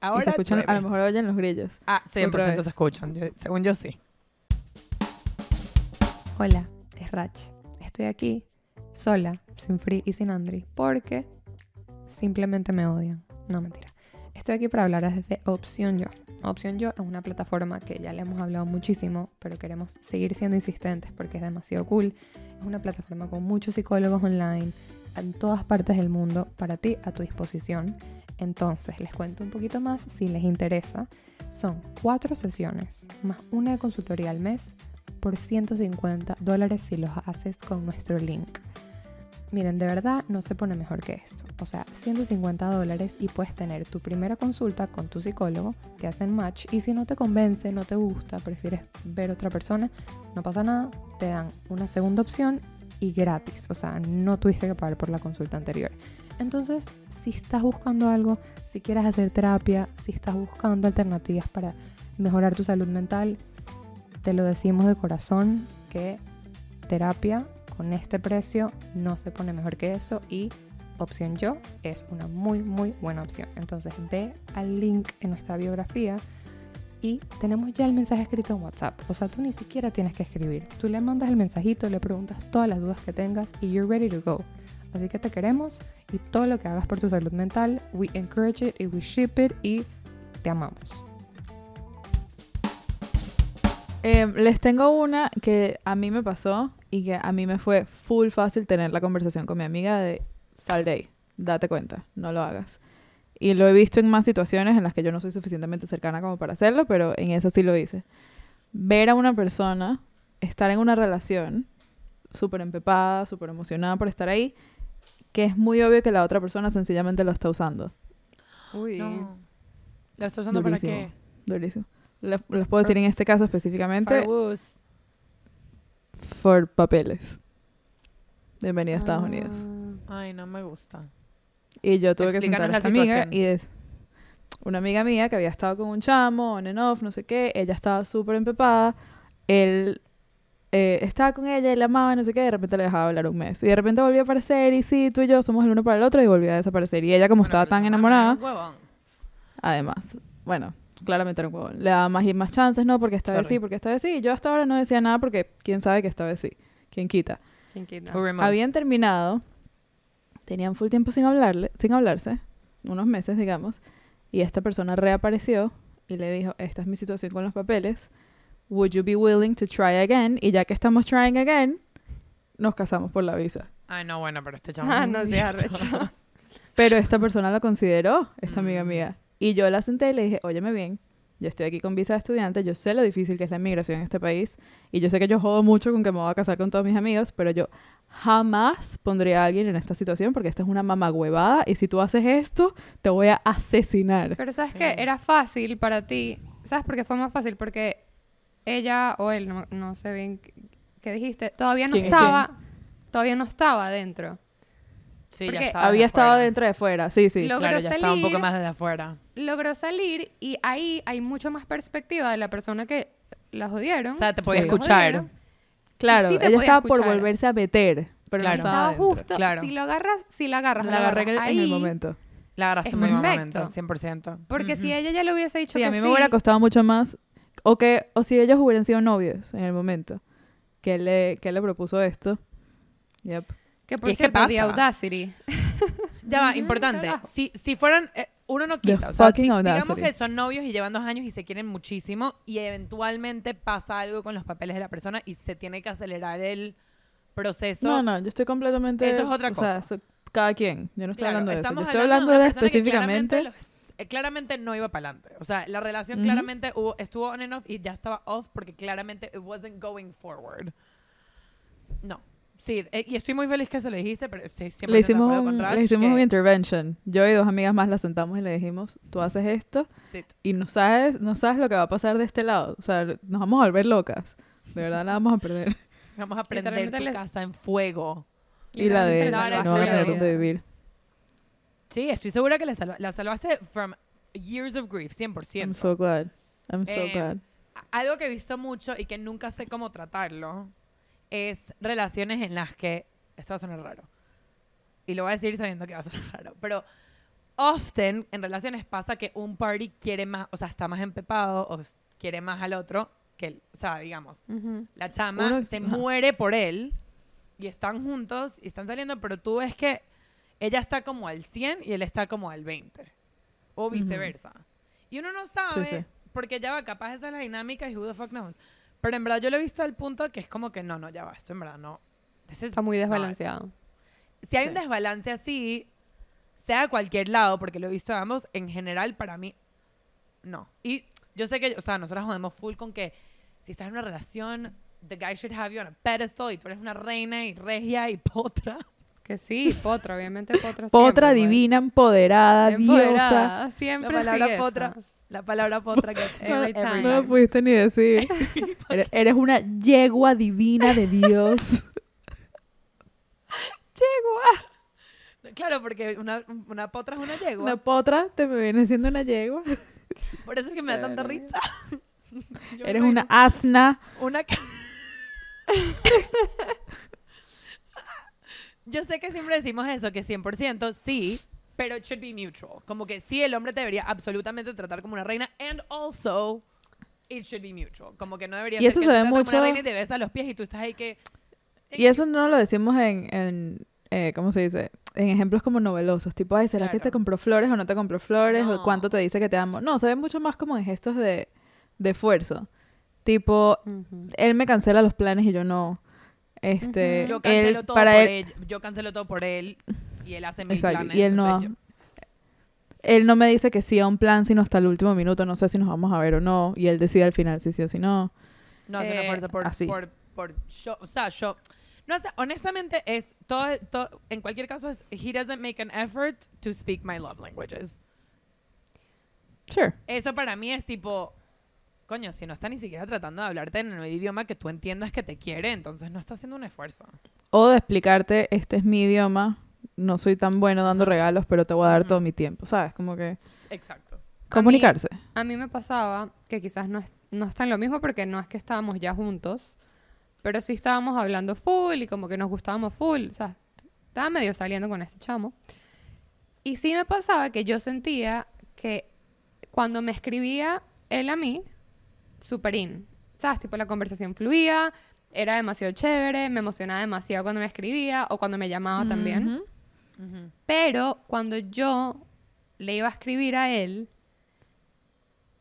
Ahora y se escuchan, a llueve. lo mejor oyen los grillos. Ah, 100% otra se escuchan. yo- según yo sí. Hola, es Rach. Estoy aquí sola, sin Free y sin Andri, porque simplemente me odian. No, mentira. Estoy aquí para hablar desde Opción Yo. Opción Yo es una plataforma que ya le hemos hablado muchísimo, pero queremos seguir siendo insistentes porque es demasiado cool. Es una plataforma con muchos psicólogos online en todas partes del mundo para ti a tu disposición. Entonces, les cuento un poquito más si les interesa. Son cuatro sesiones más una de consultoría al mes por 150 dólares si los haces con nuestro link. Miren, de verdad no se pone mejor que esto. O sea, 150 dólares y puedes tener tu primera consulta con tu psicólogo, te hacen match y si no te convence, no te gusta, prefieres ver otra persona, no pasa nada, te dan una segunda opción y gratis. O sea, no tuviste que pagar por la consulta anterior. Entonces, si estás buscando algo, si quieres hacer terapia, si estás buscando alternativas para mejorar tu salud mental, te lo decimos de corazón que terapia con este precio no se pone mejor que eso y opción yo es una muy muy buena opción. Entonces ve al link en nuestra biografía y tenemos ya el mensaje escrito en WhatsApp. O sea, tú ni siquiera tienes que escribir. Tú le mandas el mensajito, le preguntas todas las dudas que tengas y you're ready to go. Así que te queremos y todo lo que hagas por tu salud mental, we encourage it y we ship it y te amamos. Eh, les tengo una que a mí me pasó y que a mí me fue full fácil tener la conversación con mi amiga de sal de ahí, date cuenta, no lo hagas. Y lo he visto en más situaciones en las que yo no soy suficientemente cercana como para hacerlo, pero en esa sí lo hice. Ver a una persona, estar en una relación súper empepada, súper emocionada por estar ahí, que es muy obvio que la otra persona sencillamente lo está usando. Uy. No. ¿Lo estás usando para qué? Durísimo. Les, les puedo decir en este caso específicamente. Por papeles. Bienvenida a Estados Unidos. Ay, no me gusta. Y yo tuve que sentar a esta amiga y es una amiga mía que había estado con un chamo, on and off, no sé qué. Ella estaba súper empepada. Él eh, estaba con ella y la amaba, y no sé qué. De repente le dejaba hablar un mes. Y de repente volvió a aparecer y sí, tú y yo somos el uno para el otro y volvió a desaparecer. Y ella como Bueno, estaba tan enamorada, además, bueno, claramente era un huevón. Le daba más y más chances, ¿no? Porque esta vez Sorry. sí, porque esta vez sí. Yo hasta ahora no decía nada porque quién sabe que esta vez sí. ¿Quién quita? ¿Quién quita? Habían terminado, tenían full tiempo sin hablarle, sin hablarse, unos meses, digamos, y esta persona reapareció y le dijo, esta es mi situación con los papeles, would you be willing to try again? Y ya que estamos trying again, nos casamos por la visa. Ay, no, bueno, pero este [laughs] chamo. Ah, no maldito. arrecho. Pero esta persona lo consideró, esta amiga Mm. mía. Y yo la senté y le dije, óyeme bien, yo estoy aquí con visa de estudiante, yo sé lo difícil que es la inmigración en este país, y yo sé que yo jodo mucho con que me voy a casar con todos mis amigos, pero yo jamás pondría a alguien en esta situación porque esta es una mamagüevada, y si tú haces esto, te voy a asesinar. Pero sabes Sí. que era fácil para ti. ¿Sabes por qué fue más fácil? Porque ella o él, no, no sé bien qué, dijiste, todavía no ¿Quién es estaba, todavía no estaba adentro. Sí, Porque ya estaba Había de estado afuera. dentro de fuera, sí, sí. Lo- Claro, logró ya estaba un poco salir. más desde afuera. Logró salir y ahí hay mucho más perspectiva de la persona que la jodieron. O sea, te podía Sí. escuchar. Claro, sí te ella estaba por escuchar. volverse a meter, pero Claro. no estaba Estaba justo, claro. si lo agarras, si la agarras, La la agarré en el- agarras en el ahí, momento. La agarraste buen perfecto. momento, 100%. Porque si Ujú. ella ya le hubiese dicho Sí, que a mí me hubiera costado mucho más. O que o si ellos hubieran sido novios en el momento que él le, que él le propuso esto. Yep. Que por Y es que cierto, The pasa. Audacity. [laughs] Ya va, [laughs] importante. Si, si fueran, eh, uno no The quita. O sea, fucking si- audacity. digamos que son novios y llevan dos años y se quieren muchísimo y eventualmente pasa algo con los papeles de la persona y se tiene que acelerar el proceso. No, no, yo estoy completamente... Eso es otra o sea, cosa. so- cada quien. Yo no estoy Claro, hablando de eso. Yo estamos estoy hablando de de, específicamente. claramente los- eh, claramente no iba para adelante. O sea, la relación Ujú. claramente hubo- estuvo on and off y ya estaba off porque claramente it wasn't going forward. No. Sí, eh, y estoy muy feliz que se lo dijiste, pero estoy siempre Le hicimos, de con Raj le hicimos que- un intervention. Yo y dos amigas más la sentamos y le dijimos, tú haces esto Sit. y no sabes, no sabes lo que va a pasar de este lado. O sea, nos vamos a volver locas. De verdad la vamos a perder. [laughs] Vamos a prender tu le- casa en fuego. y la de No van a tener dónde vivir. Sí, estoy segura que la, salva- la salvaste from years of grief, 100%. I'm so glad. I'm so Eh, glad. Algo que he visto mucho y que nunca sé cómo tratarlo es relaciones en las que. Esto va a sonar raro. Y lo voy a decir sabiendo que va a sonar [laughs] raro. Pero often en relaciones pasa que un party quiere más, o sea, está más empepado o quiere más al otro que él. O sea, digamos, Ujú. la chama Uno- se ajá. muere por él y están juntos y están saliendo, pero tú ves que ella está como al 100 y él está como al 20. O viceversa. Y uno no sabe, sí. porque ya va, capaz esa es la dinámica y who the fuck knows. Pero en verdad yo lo he visto al punto que es como que no, no, ya va, esto en verdad no. Is Está muy desbalanceado. Si hay un desbalance así, sea a cualquier lado, porque lo he visto de ambos, en general para mí, no. Y yo sé que, o sea, nosotros jodemos full con que si estás en una relación, the guy should have you on a pedestal y tú eres una reina y regia y potra. Que sí, potra, obviamente potra. Potra siempre, divina, empoderada, diosa. Empoderada, Siempre La palabra potra. eso. La palabra potra que [laughs] Every time. No lo pudiste ni decir. [laughs] eres, eres una yegua divina de Dios. [laughs] Claro, porque una, una potra es una yegua. Una potra te me viene siendo una yegua. Por eso es que me da tanta risa. Yo Eres una asna. Una Yo sé que siempre decimos eso, que 100% sí, pero it should be mutual. Como que sí, el hombre te debería absolutamente tratar como una reina and also it should be mutual. Como que no debería Y ser eso que se ve trata como mucho- una reina y te besa los pies y tú estás ahí que... Y eso no lo decimos en, en eh, ¿cómo se dice? En ejemplos como novelosos. Tipo, ay, ¿será que te compró flores o no te compró flores? No. ¿O cuánto te dice que te amo? No, se ve mucho más como en gestos de, de esfuerzo. Tipo, él me cancela los planes y yo no. Este. Yo él, cancelo todo para por él, él. Yo cancelo todo por él y él hace mil Exacto, planes. y él no- yo- él no me dice que sí a un plan sino hasta el último minuto. No sé si nos vamos a ver o no. Y él decide al final si sí o si no. No hace un Eh, esfuerzo por, así. por, por show. O sea, show. No sé, honestamente es todo, todo, en cualquier caso es, he doesn't make an effort to speak my love languages. Sure. Eso para mí es tipo, coño, si no está ni siquiera tratando de hablarte en el idioma que tú entiendas que te quiere, entonces no está haciendo un esfuerzo. O de explicarte, este es mi idioma. No soy tan bueno dando regalos, pero te voy a dar todo mi tiempo. ¿Sabes? Como que Exacto. A mí- comunicarse. A mí me pasaba que quizás no es, no es tan lo mismo porque no es que estábamos ya juntos, pero sí estábamos hablando full y como que nos gustábamos full. O sea, estaba medio saliendo con este chamo. Y sí me pasaba que yo sentía que cuando me escribía él a mí, super in. ¿Sabes? Tipo, la conversación fluía, era demasiado chévere, me emocionaba demasiado cuando me escribía o cuando me llamaba también. Pero cuando yo le iba a escribir a él,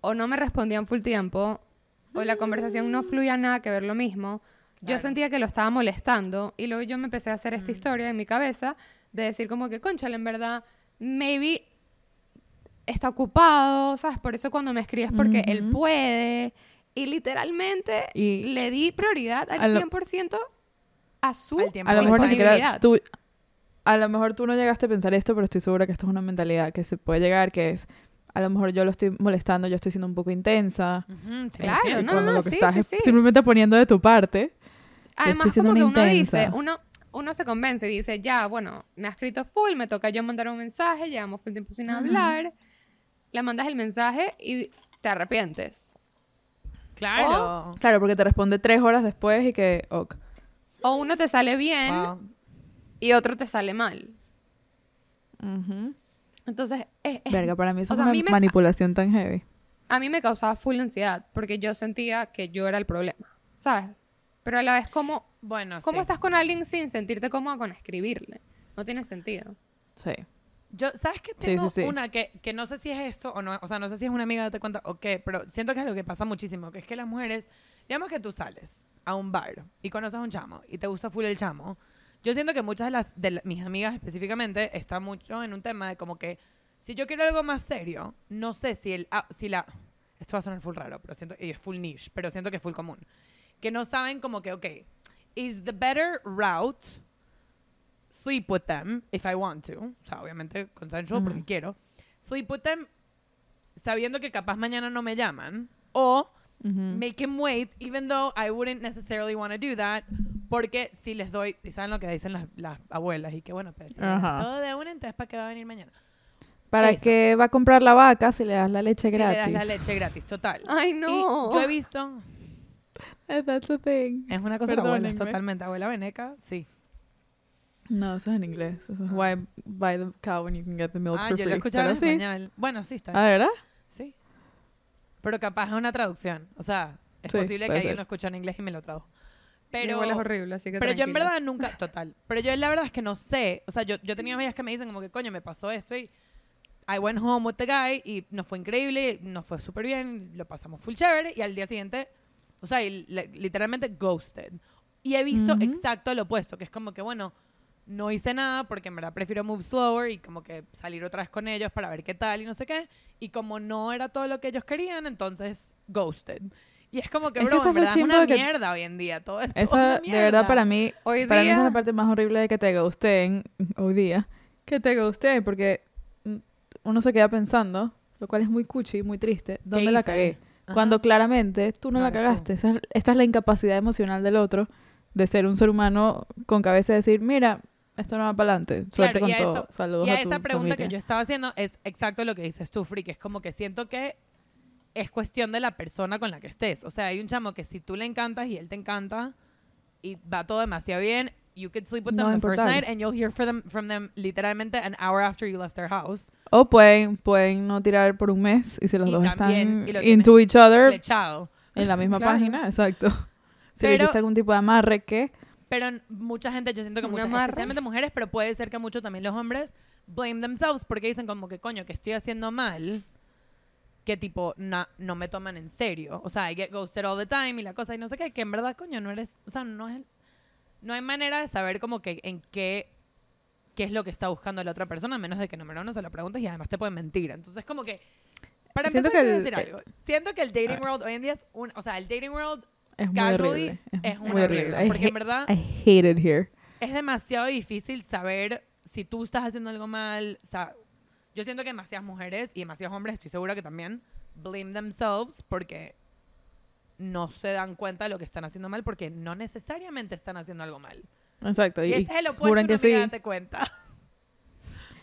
o no me respondían full tiempo, o la conversación no fluía nada que ver lo mismo, yo sentía que lo estaba molestando. Y luego yo me empecé a hacer esta Mm. historia en mi cabeza de decir como que, conchale, en verdad, maybe está ocupado, ¿sabes? Por eso cuando me escribes porque él puede. Y literalmente Y le di prioridad al a lo- 100% a su a lo mejor ni siquiera tú... A lo mejor tú no llegaste a pensar esto, pero estoy segura que esto es una mentalidad que se puede llegar, que es... A lo mejor yo lo estoy molestando, yo estoy siendo un poco intensa. Ujú, sí, Claro, sí. y no, cuando no, lo que sí, estás sí, es sí. simplemente poniendo de tu parte. Además, estoy siendo como que uno intensa. dice, uno, uno se convence y dice, ya, bueno, me ha escrito full, me toca yo mandar un mensaje, llevamos full tiempo sin Ujú. hablar. Le mandas el mensaje y te arrepientes. Claro. Claro, porque te responde tres horas después y que... Ok. O uno te sale bien Wow. Y otro te sale mal. Ujú. Entonces, es- es- Verga, para mí eso o es sea, una me- manipulación tan heavy. a mí me causaba full ansiedad porque yo sentía que yo era el problema, ¿sabes? Pero a la vez, ¿cómo, Bueno, ¿cómo sí. estás con alguien sin sentirte cómoda con escribirle? No tiene sentido. Sí. Yo, ¿sabes qué? Sí, Tengo sí, sí. una que, que no sé si es esto o no, o sea, no sé si es una amiga, date cuenta o qué, pero siento que es lo que pasa muchísimo, que es que las mujeres, digamos que tú sales a un bar y conoces a un chamo y te gusta full el chamo, yo siento que muchas de las de la- mis amigas específicamente están mucho en un tema de como que si yo quiero algo más serio, no sé si el ah, si la esto va a sonar full raro, pero siento y es full niche, pero siento que es full común. Que no saben como que, ok, is the better route sleep with them if I want to, o sea, obviamente consensual porque Ujú. quiero, sleep with them sabiendo que capaz mañana no me llaman o Ujú. make him wait, even though I wouldn't necessarily want to do that, porque si les doy, y saben lo que dicen las, las abuelas, y que bueno, pues si me das Ajá. todo de una, entonces ¿para qué va a venir mañana? ¿Para Eso. qué va a comprar la vaca si le das la leche Si le gratis? das la leche gratis, total. Ay, no. Y yo he visto, That's a thing. es una cosa de abuelas, Perdónenme. totalmente, abuela veneca, sí. No, eso es en inglés. Eso es why buy the cow when you can get the milk Ah, for yo free. lo he escuchado en Pero sí. español. Bueno, sí, está Ah, bien. ¿verdad? Sí. Pero capaz es una traducción, o sea, es Sí, posible que puede alguien ser. lo escuchó en inglés y me lo tradujo. Pero horrible, así que Pero yo en verdad nunca, total. Pero yo la verdad es que no sé. O sea, yo, yo tenía amigas que me dicen como que, coño, me pasó esto y I went home with the guy y nos fue increíble, nos fue súper bien, lo pasamos full chévere y al día siguiente, o sea, y le- literalmente ghosted. Y he visto Ujú. exacto lo opuesto, que es como que, bueno, no hice nada porque en verdad prefiero move slower y como que salir otra vez con ellos para ver qué tal y no sé qué. Y como no era todo lo que ellos querían, entonces ghosted. Y es como que, Es bro, eso en verdad es una de que- mierda hoy en día. Todo esto Esa, de verdad, para mí, Hoy para mí esa es la parte más horrible de que te gusteen hoy día. Que te gusteen, porque mm, uno se queda pensando, lo cual es muy cuchi, muy triste, ¿dónde la cagué? Ajá. Cuando claramente tú no, No la cagaste. Esa es- esta es la incapacidad emocional del otro de ser un ser humano con cabeza y decir, mira, esto no va para adelante. Suerte Claro, con y a todo. eso- Saludos Y a a tu esa pregunta que yo estaba haciendo es exacto lo que dices tú, Free, que es como que siento que es cuestión de la persona con la que estés. O sea, hay un chamo que si tú le encantas y él te encanta y va todo demasiado bien, you could sleep with them No the first importar. night and you'll hear from them, from them literalmente an hour after you left their house. O pueden, pueden no tirar por un mes y si los Y dos también- están into each other Flechado. en la misma [laughs] Claro. página, exacto. Si le Pero- hiciste algún tipo de amarre que Pero mucha gente, yo siento que muchas, amarre. especialmente mujeres, pero puede ser que mucho también los hombres blame themselves porque dicen como que coño, que estoy haciendo mal, que tipo na- no me toman en serio. O sea, I get ghosted all the time y la cosa y no sé qué, que en verdad, coño, no eres, o sea, no es, no hay manera de saber como que en qué qué es lo que está buscando la otra persona, a menos de que número uno se lo preguntes y además te pueden mentir. Entonces, como que, para Siento empezar, que el- decir eh, algo. Siento que el dating world hoy en día es un, o sea, el dating world es muy casually horrible. es muy una mierda, I porque en hate- verdad I hate it here. es demasiado difícil saber si tú estás haciendo algo mal. O sea, yo siento que demasiadas mujeres y demasiados hombres, estoy segura que también, blame themselves porque no se dan cuenta de lo que están haciendo mal porque no necesariamente están haciendo algo mal. Exacto. Y, Y, ese es el opuesto que sí. date cuenta.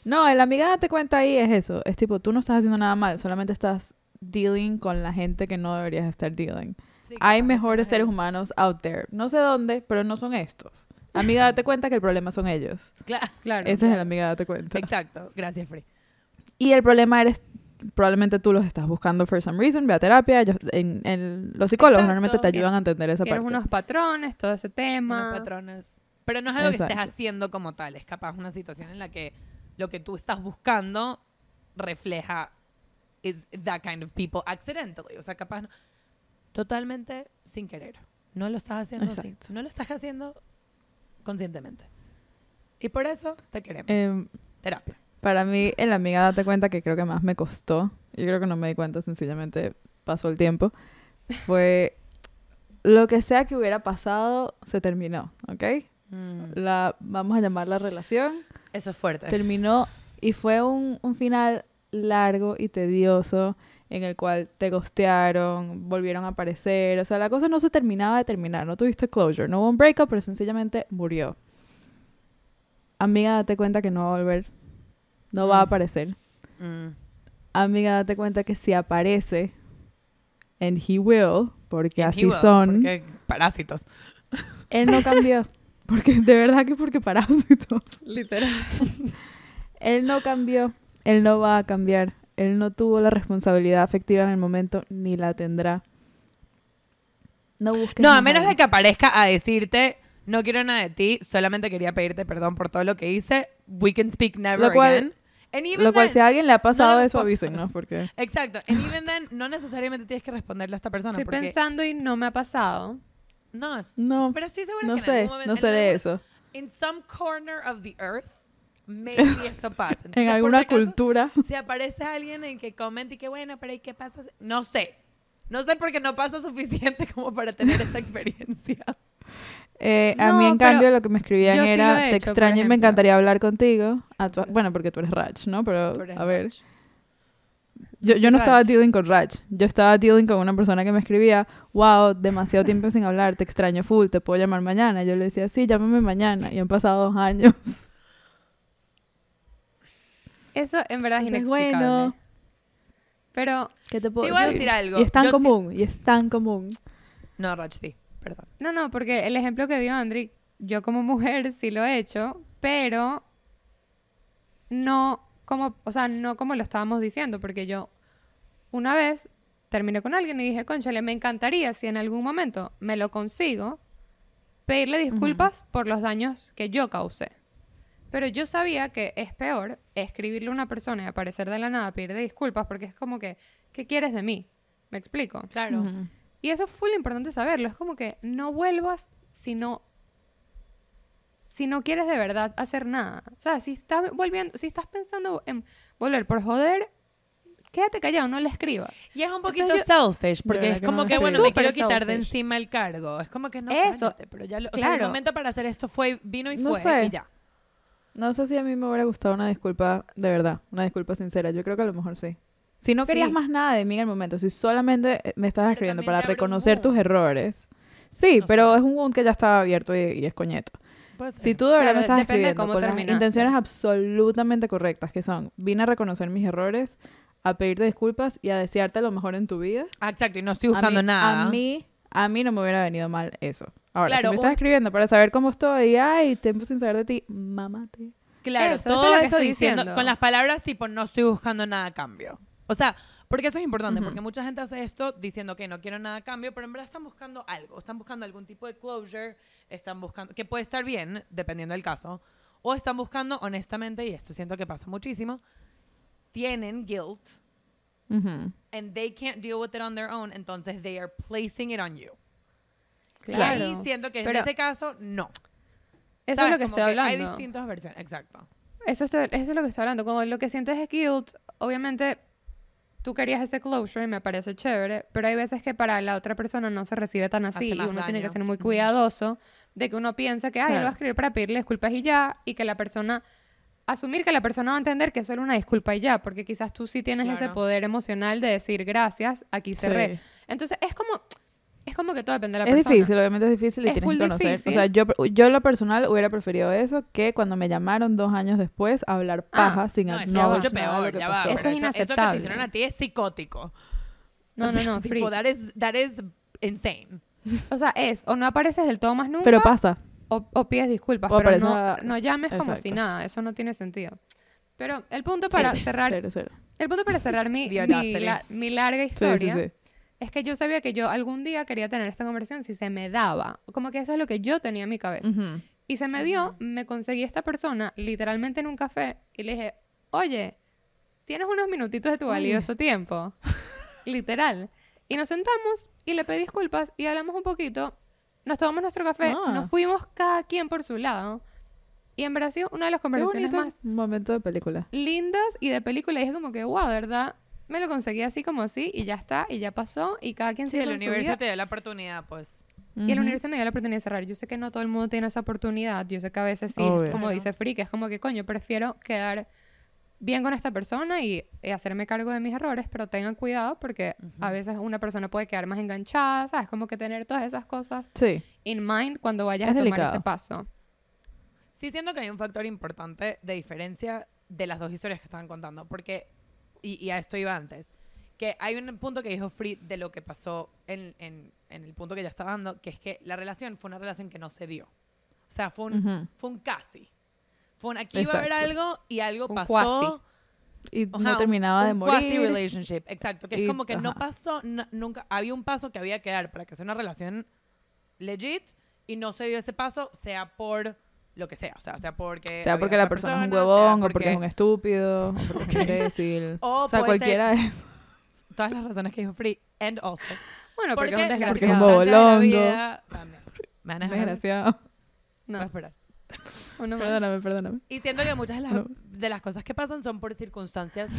No, el amiga date cuenta ahí es eso. Es tipo, tú no estás haciendo nada mal, solamente estás dealing con la gente que no deberías estar dealing. Sí, Hay mejores seres humanos out there. No sé dónde, pero no son estos. Amiga, date cuenta que el problema son ellos. [laughs] Claro. Claro. Ese es el amiga, date cuenta. Exacto. Gracias, Free. Y el problema eres, probablemente tú los estás buscando for some reason, ve a terapia. ellos- en, en- los psicólogos Exacto. normalmente te ayudan a entender esa parte. unos patrones, todo ese tema. Unos patrones. Pero no es algo que estés haciendo como tal. Es capaz una situación en la que lo que tú estás buscando refleja is that kind of people accidentally. O sea, capaz no- totalmente sin querer. No lo estás haciendo así. No lo estás haciendo conscientemente. Y por eso te queremos. Em, Terapia. Para mí, el amiga date cuenta que creo que más me costó, yo creo que no me di cuenta, sencillamente pasó el tiempo, fue lo que sea que hubiera pasado, se terminó, ¿ok? Mm. La, vamos a llamar la relación, Eso es fuerte. terminó y fue un, un final largo y tedioso en el cual te gostearon, volvieron a aparecer, o sea, la cosa no se terminaba de terminar, no tuviste closure, no hubo un breakup, pero sencillamente murió. Amiga, date cuenta que no va a volver, no va a Mm. aparecer. Mm. Amiga, date cuenta que si aparece, and he will, porque And así will, son, Porque parásitos. él no cambió. [laughs] Porque de verdad que porque parásitos. Literal. [laughs] Él no cambió, él no va a cambiar. Él no tuvo la responsabilidad afectiva en el momento, ni la tendrá. No busques No, a menos de que aparezca a decirte, no quiero nada de ti, solamente quería pedirte perdón por todo lo que hice. We can speak never Lo cual- again. And even Lo cual, then- si a alguien le ha pasado le eso, avísenos, porque... [laughs] Exacto. And even then, no necesariamente tienes que responderle a esta persona. Estoy porque, pensando y no me ha pasado. No, No, pero estoy segura no que en sé, algún momento... no en sé de algún- eso. in some corner of the earth, maybe [laughs] esto pasa. En alguna si acaso, cultura. Si aparece alguien en que comenta y que bueno, pero ¿y qué pasa? si-?" No sé. No sé porque no pasa suficiente como para tener esta experiencia. Eh, a mí, en cambio, lo que me escribían sí era, he te hecho, extraño y me encantaría hablar contigo. A tu- bueno, porque tú eres Rach, ¿no? Pero, a ver, Rach. yo, yo no estaba dealing con Rach. Yo estaba dealing con una persona que me escribía, wow, demasiado tiempo sin hablar, te extraño full, te puedo llamar mañana. Yo le decía, sí, llámame mañana. Y han pasado dos años. Eso en verdad es inexplicable. bueno. Pero, ¿Qué te puedo Sí, voy a decir algo. Y es tan Yo común, y es tan común. No, Rach, sí. Perdón. no, no, porque el ejemplo que dio Andri, yo como mujer sí lo he hecho, pero no como, o sea, no como lo estábamos diciendo, porque yo una vez terminé con alguien y dije, conchale, me encantaría si en algún momento me lo consigo, pedirle disculpas por los daños que yo causé. Pero yo sabía que es peor escribirle a una persona y aparecer de la nada, pedirle disculpas, porque es como que, ¿qué quieres de mí? ¿Me explico? Claro. Y eso fue lo importante saberlo. Es como que no vuelvas si no, si no quieres de verdad hacer nada. O sea, si estás volviendo, si estás pensando en volver por joder, quédate callado, no le escribas. Y es un poquito Entonces selfish, porque es que como no que, lo bueno, me quiero quitar de encima el cargo. Es como que no, Eso, cállate, pero ya lo, o sea, el claro. momento para hacer esto fue, vino y No fue, sé. y ya. No sé si a mí me hubiera gustado una disculpa de verdad, una disculpa sincera. Yo creo que a lo mejor sí. Si no querías Sí. más nada de mí en el momento, si solamente eh, me estabas escribiendo para reconocer tus errores. Sí, No pero sé. es un wound que ya estaba abierto y, y es coñeto. Si tú de verdad Claro, me estás escribiendo cómo con las intenciones absolutamente correctas, que son, vine a reconocer mis errores, a pedirte disculpas y a desearte lo mejor en tu vida. Exacto, y no estoy a buscando mí- nada. A mí, a mí no me hubiera venido mal eso. Ahora, Claro, si me estás un- escribiendo para saber cómo estoy, ay, tiempo sin saber de ti, mamate. Claro, Eso, eso todo es lo que eso estoy diciendo, diciendo. con las palabras tipo, no estoy buscando nada a cambio. O sea, porque eso es importante, Ujú. porque mucha gente hace esto diciendo que no quiero nada a cambio, pero en verdad están buscando algo, están buscando algún tipo de closure, están buscando, que puede estar bien, dependiendo del caso, o están buscando, honestamente, y esto siento que pasa muchísimo, tienen guilt, and they can't deal with it on their own, entonces they are placing it on you. Y Claro. ahí siento que en Pero- ese caso, no. Eso ¿Sabes? es lo que Como estoy hablando. Hay distintas versiones, exacto. Eso, es- eso es lo que estoy hablando. Como lo que sientes es guilt, obviamente tú querías ese closure y me parece chévere, pero hay veces que para la otra persona no se recibe tan así y uno tiene que ser muy cuidadoso de que uno piensa que, ay, él va Claro. a escribir para pedirle disculpas y ya, y que la persona, asumir que la persona va a entender que es solo una disculpa y ya, porque quizás tú sí tienes ese Claro. poder emocional de decir gracias, aquí cerré. Sí. Entonces es como, es como que todo depende de la Es persona. difícil, obviamente es difícil y Es tienes que conocer. difícil. O sea, yo, yo en lo personal hubiera preferido eso que cuando me llamaron dos años después a hablar Ah, paja sin No, no, es mucho peor, ya va. Eso es Eso que te inaceptable. hicieron a ti es psicótico. No, O sea, no, no, tipo, free. that is, that is insane. O sea, es, o no apareces del todo más nunca, Pero pasa. o, o pides disculpas, O pero no, a- no llames como si nada, eso no tiene sentido. Pero el punto para cerrar, Cero, cero. el punto para cerrar mi, mi, audacity. la- mi larga Sí, sí, historia sí. Es que yo sabía que yo algún día quería tener esta conversación si se me daba, como que eso es lo que yo tenía en mi cabeza. Y se me dio, me conseguí esta persona literalmente en un café y le dije, oye, ¿tienes unos minutitos de tu valioso tiempo? [laughs] Literal. Y nos sentamos y le pedí disculpas y hablamos un poquito. Nos tomamos nuestro café, Ah. nos fuimos cada quien por su lado. Y en sido una de las conversaciones más momento de película. lindas y de película. Y dije como que, wow, ¿verdad? Me lo conseguí así como así y ya está, y ya pasó, y cada quien Sí, sigue el con su universo vida. te dio la oportunidad, pues. Y el universo me dio la oportunidad de cerrar. Yo sé que no todo el mundo tiene esa oportunidad. Yo sé que a veces sí, Obvio. como dice Free, que es como que, coño, prefiero quedar bien con esta persona y, y hacerme cargo de mis errores, pero tengan cuidado porque a veces una persona puede quedar más enganchada, ¿sabes? Como que tener todas esas cosas Sí. in mind cuando vayas Es a tomar delicado. ese paso. Sí siento que hay un factor importante de diferencia de las dos historias que estaban contando, porque, y, y a esto iba antes, que hay un punto que dijo Free de lo que pasó en, en- en el punto que ya estaba dando, que es que la relación fue una relación que no se dio. O sea, fue un, Ujú. fue un casi. Fue un aquí iba a haber Exacto. algo y algo Un pasó. cuasi. Y Ajá, no un- terminaba de un quasi morir. relationship, exacto. Que es Y- como que no ajá. pasó, no- nunca, había un paso que había que dar para que sea una relación legit y no se dio ese paso, sea por lo que sea, o sea, sea porque... Sea porque la otra persona es un huevón, o porque es un estúpido, o porque [laughs] es imbécil. O o sea, ser- cualquiera de Todas las razones que dijo Free, and also. Bueno, porque, es un Porque es un bobolongo. vida también. ¿Me van a? Desgraciado. Voy a No. esperar. [laughs] Uno más. Perdóname, perdóname. Y siento que muchas de las, No. de las cosas que pasan son por circunstancias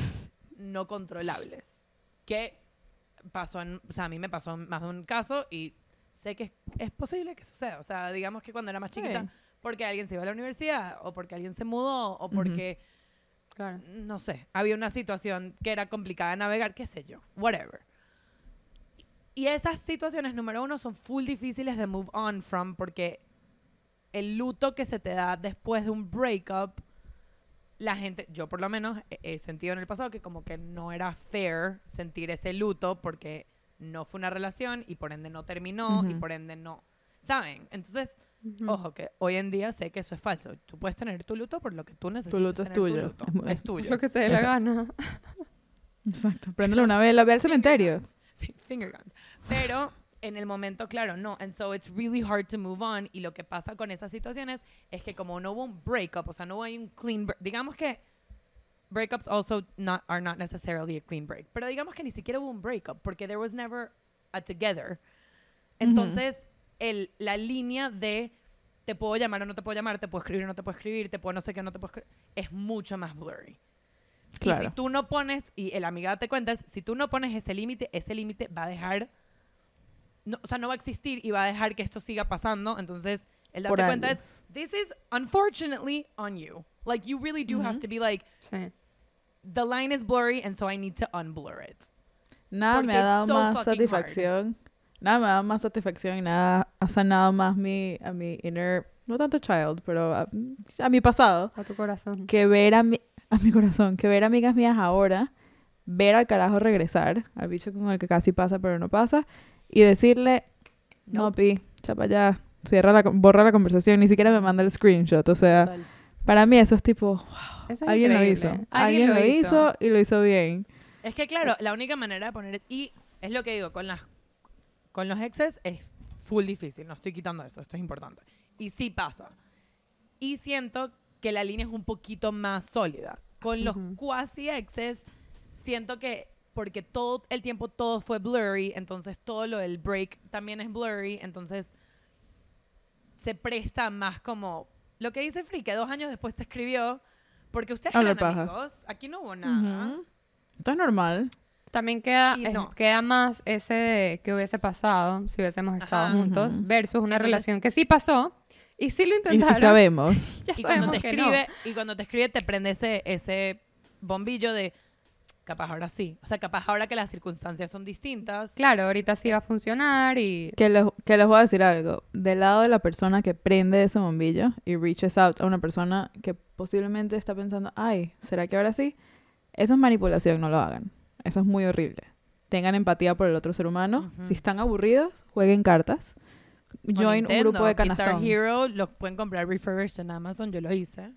no controlables. Que pasó en, o sea, a mí me pasó en más de un caso y sé que es, es posible que suceda. O sea, digamos que cuando era más chiquita, Sí. Porque alguien se iba a la universidad, o porque alguien se mudó, o porque, Claro. no sé, había una situación que era complicada de navegar, qué sé yo, whatever. Y esas situaciones, número uno, son full difíciles de move on from porque el luto que se te da después de un breakup, la gente, yo por lo menos he, he sentido en el pasado que como que no era fair sentir ese luto porque no fue una relación y por ende no terminó y Ujú. por ende no, ¿saben? Entonces, Ojo, que hoy en día sé que eso es falso. Tú puedes tener tu luto por lo que tú necesitas. luto es tener tu tuyo. luto. Es mu- Es tuyo. Lo que te dé la Exacto. gana. Exacto. Préndele una vela, ve al cementerio. Sí, finger guns. Pero en el momento, claro, no. And so it's really hard to move on. Y lo que pasa con esas situaciones es que como no hubo un breakup, o sea, no hay un clean break. Digamos que breakups also not, are not necessarily a clean break. Pero digamos que ni siquiera hubo un breakup porque there was never a together. Entonces, el, la línea de te puedo llamar o no te puedo llamar, te puedo escribir o no te puedo escribir, te puedo no sé qué no te puedo escribir, es mucho más blurry. Y Claro. si tú no pones, y el amiga te cuenta, es, si tú no pones ese límite, ese límite va a dejar, no, o sea, no va a existir y va a dejar que esto siga pasando. Entonces, el Por darte cuenta es, this is unfortunately on you. Like, you really do have to be like, Sí. the line is blurry and so I need to unblur it. Nada Porque me ha dado so más satisfacción. Nada me ha dado más satisfacción y nada ha sanado más mi, a mi inner, no tanto child, pero a, a mi pasado. A tu corazón. Que ver a mi, a mi corazón, que ver amigas mías ahora, ver al carajo regresar, al bicho con el que casi pasa pero no pasa, y decirle, no, pi, chapa ya, cierra la, borra la conversación, ni siquiera me manda el screenshot. O sea, Total. para mí eso es tipo, Eso es alguien lo hizo. Alguien lo hizo y lo hizo bien. Es que claro, la única manera de poner es y es lo que digo con las con los exes es full difícil, no estoy quitando eso, esto es importante. Y sí pasa. Y siento que la línea es un poquito más sólida. Con los cuasi exes siento que porque todo el tiempo todo fue blurry, entonces todo lo del break también es blurry, entonces se presta más como lo que dice Free, que dos años después te escribió porque ustedes eran amigos, aquí no hubo nada. Ujú. Esto es normal. También queda, Y es- no. queda más ese de que hubiese pasado si hubiésemos estado Ajá. juntos versus una Entonces- relación que sí pasó y sí lo Y intentaron. sí sabemos. [laughs] Ya y cuando sabemos te que no. escribe y cuando te escribe te prende ese, ese bombillo de capaz ahora sí o sea capaz ahora que las circunstancias son distintas Claro, ahorita sí va a funcionar y Que les, que les voy a decir algo. Del lado de la persona que prende ese bombillo y reaches out a una persona que posiblemente está pensando, ay, ¿será que ahora sí? Eso es manipulación, no lo hagan. Eso es muy horrible. Tengan empatía por el otro ser humano. Si están aburridos, jueguen cartas. Join un grupo de Guitar canastón. Hero lo pueden comprar refurbished en Amazon yo lo hice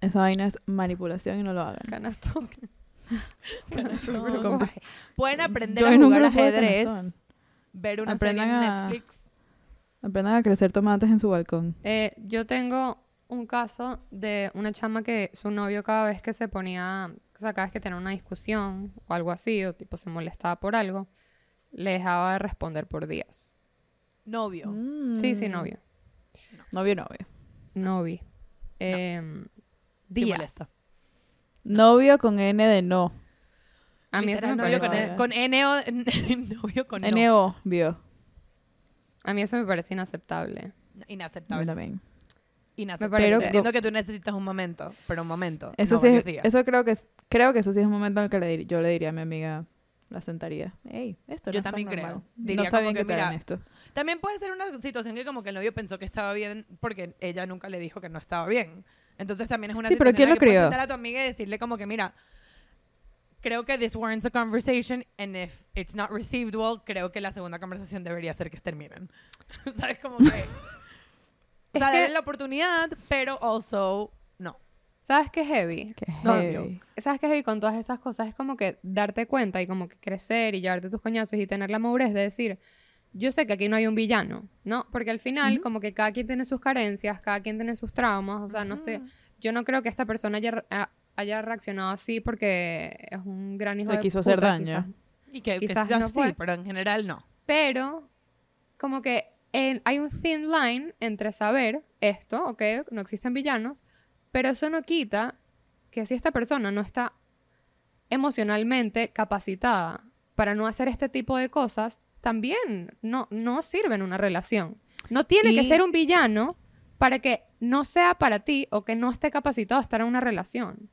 Esa vaina es manipulación y no lo hagan. canastón. [laughs] Canastón. Pueden aprender Join a jugar ajedrez ver una Aprendan serie en a- Netflix Aprendan a crecer tomates en su balcón. Eh, yo tengo un caso de una chama que su novio cada vez que se ponía, o sea, cada vez que tenía una discusión o algo así, o tipo se molestaba por algo, le dejaba de responder por días. novio Sí, sí, Mm. novio. Novio, novio. Novio. Em, Te días. molesta. Novio con N de no. A mí eso me novio parece, con, con N o [laughs] novio con no. N-O, vio. a mí eso me parece inaceptable. Inaceptable también. Inaceptable parece- entiendo que tú necesitas un momento pero un momento Eso no sí, es- eso creo que es- creo que eso sí es un momento en el que le dir- yo le diría a mi amiga, la sentaría. Hey, esto no Yo es tan también creo. normal. Diría no está como bien que, que, mira, esto. También puede ser una situación que como que el novio pensó que estaba bien porque ella nunca le dijo que no estaba bien. Entonces también es una Sí, pero situación ¿quién en la lo que puedes sentar a tu amiga y decirle como que mira, creo que this warrants a conversation and if it's not received well, creo que la segunda conversación debería ser que terminen. [laughs] ¿Sabes? Como que... o Es sea, darle la oportunidad, pero also no. ¿Sabes qué es heavy? Qué No, heavy. ¿Sabes qué es heavy con todas esas cosas? Es como que darte cuenta y como que crecer y llevarte tus coñazos y tener la madurez de decir, yo sé que aquí no hay un villano, ¿no? Porque al final, como que cada quien tiene sus carencias, cada quien tiene sus traumas, o sea, no sé, yo no creo que esta persona haya, haya reaccionado así porque es un gran hijo Le de quiso hacer puta, daño. quizás. Y que Quizás quizás no sí, fue. pero en general no. Pero, como que en- hay un thin line entre saber esto, ok, no existen villanos, pero eso no quita que si esta persona no está emocionalmente capacitada para no hacer este tipo de cosas, también no, no sirve en una relación. No tiene que ser un villano para que no sea para ti o que no esté capacitado a estar en una relación.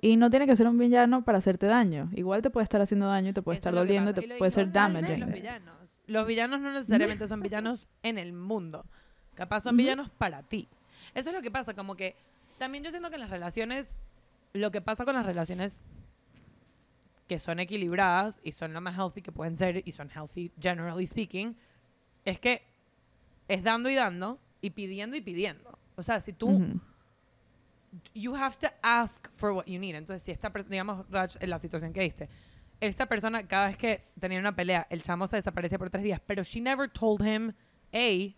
Y no tiene que ser un villano para hacerte daño. Igual te puede estar haciendo daño y te puede Eso estar doliendo te puede ser damaging. Los villanos. No necesariamente son villanos en el mundo. Capaz son villanos para ti. Eso es lo que pasa, como que también yo siento que en las relaciones, lo que pasa con las relaciones que son equilibradas y son lo más healthy que pueden ser y son healthy generally speaking, es que es dando y dando y pidiendo y pidiendo. O sea, si tú you have to ask for what you need. Entonces, si esta persona, digamos, Raj, en la situación que diste, esta persona, cada vez que tenía una pelea, el chamo se desaparecía por tres días, pero she never told him, hey,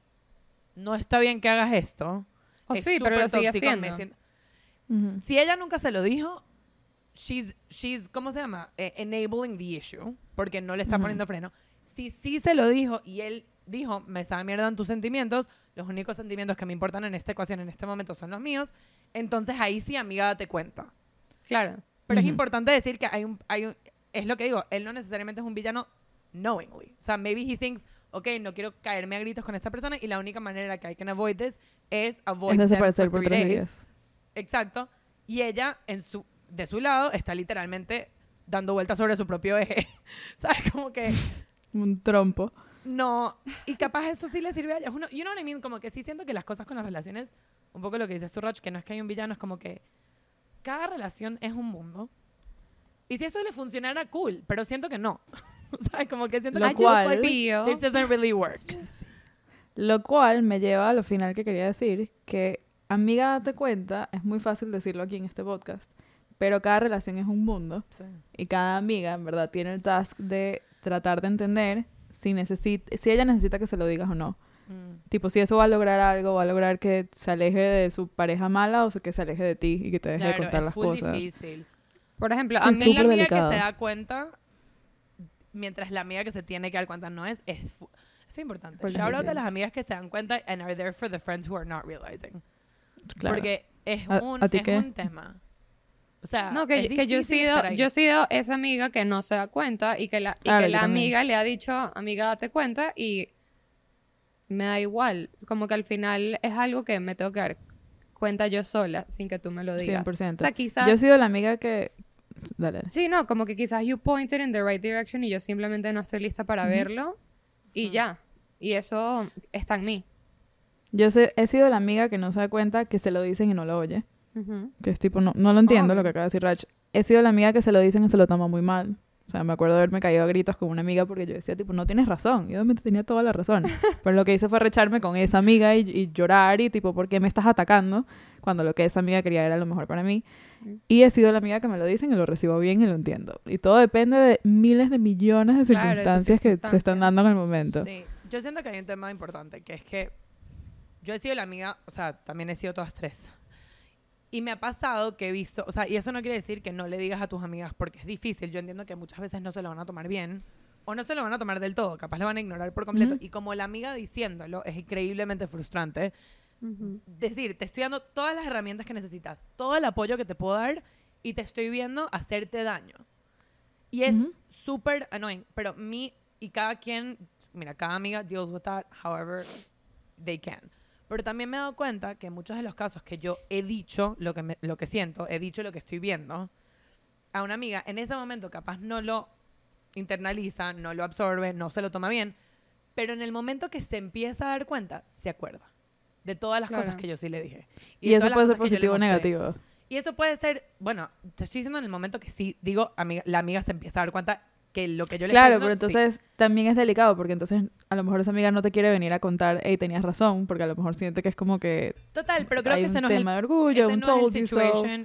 no está bien que hagas esto. O Es sí, pero lo sigue haciendo. siento- Ujú. Si ella nunca se lo dijo, she's, she's ¿cómo se llama? Eh, enabling the issue, porque no le está Ujú. poniendo freno. Si sí se lo dijo y él dijo, me sabe mierda en tus sentimientos, los únicos sentimientos que me importan en esta ecuación en este momento son los míos, entonces ahí sí, amiga, date cuenta. Claro. Pero es Ujú. importante decir que hay un, hay un, es lo que digo, él no necesariamente es un villano knowingly. O sea, maybe he thinks, ok, no quiero caerme a gritos con esta persona y la única manera que I can avoid this es avoid Es them desaparecer for por three tres days. días. Exacto. Y ella, en su, de su lado, está literalmente dando vueltas sobre su propio eje. [laughs] ¿Sabes? Como que Un trompo. no. Y capaz eso sí le sirve a ella. Uno- you know what I mean? Como que sí siento que las cosas con las relaciones, un poco lo que dice Suraj, que no es que hay un villano, es como que cada relación es un mundo. Y si eso le funcionara, cool. Pero siento que no. [laughs] ¿Sabes? Como que siento Lo que cual- this doesn't really work. Lo cual me lleva a lo final que quería decir, que amiga, date cuenta, es muy fácil decirlo aquí en este podcast, pero cada relación es un mundo Sí. y cada amiga, en verdad, tiene el task de tratar de entender si, necesita, si ella necesita que se lo digas o no. Mm. Tipo, si eso va a lograr algo, va a lograr que se aleje de su pareja mala o que se aleje de ti y que te deje de contar es las cosas. difícil. Por ejemplo, a mí la amiga delicado. que se da cuenta, mientras la amiga que se tiene que dar cuenta no es, es eso es importante. Shout out a difícil. las amigas que se dan cuenta and are there for the friends who are not realizing. Claro. Porque es, ¿A- un, es qué? un tema. O sea, No, es que, que yo, he sido, yo he sido esa amiga que no se da cuenta y que la, y Claro, que yo la amiga le ha dicho, amiga, date cuenta y me da igual. Como que al final es algo que me tengo que dar cuenta yo sola sin que tú me lo digas. 100%. O sea, quizás... Yo he sido la amiga que... Dale, dale. Sí, no, como que quizás you pointed in the right direction y yo simplemente no estoy lista para verlo y ya. Y eso está en mí. Yo sé- he sido la amiga que no se da cuenta que se lo dicen y no lo oye. Que es tipo, no, no lo entiendo lo Obvio. que acaba de decir Rach. He sido la amiga que se lo dicen y se lo toma muy mal. O sea, me acuerdo de haberme caído a gritos con una amiga porque yo decía, tipo, no tienes razón. Y obviamente tenía toda la razón. [laughs] Pero lo que hice fue recharme con esa amiga y, y llorar y tipo, ¿por qué me estás atacando? Cuando lo que esa amiga quería era lo mejor para mí. Y he sido la amiga que me lo dicen y lo recibo bien y lo entiendo. Y todo depende de miles de millones de Claro, circunstancias que se están dando en el momento. Sí, yo siento que hay un tema importante, que es que yo he sido la amiga, o sea, también he sido todas tres. Y me ha pasado que he visto, o sea, y eso no quiere decir que no le digas a tus amigas porque es difícil. Yo entiendo que muchas veces no se lo van a tomar bien o no se lo van a tomar del todo, capaz lo van a ignorar por completo. Y como la amiga diciéndolo es increíblemente frustrante, Ujú. decir, te estoy dando todas las herramientas que necesitas, todo el apoyo que te puedo dar y te estoy viendo hacerte daño. Y es Ujú. súper annoying, pero mi y cada quien, mira, cada amiga deals with that however they can. Pero también me he dado cuenta que en muchos de los casos que yo he dicho lo que, me- lo que siento, he dicho lo que estoy viendo, a una amiga en ese momento capaz no lo internaliza, no lo absorbe, no se lo toma bien, pero en el momento que se empieza a dar cuenta, se acuerda de todas las Claro. cosas que yo sí le dije. Y, eso puede ser positivo o negativo. Y eso puede ser, bueno, te estoy diciendo en el momento que sí, digo, amiga, la amiga se empieza a dar cuenta que lo que yo le Claro, pero sí. entonces también es delicado porque entonces a lo mejor esa amiga no te quiere venir a contar, hey, tenías razón, porque a lo mejor siente que es como que Total, pero creo hay que un ese no es el tema de orgullo, ese un no es so.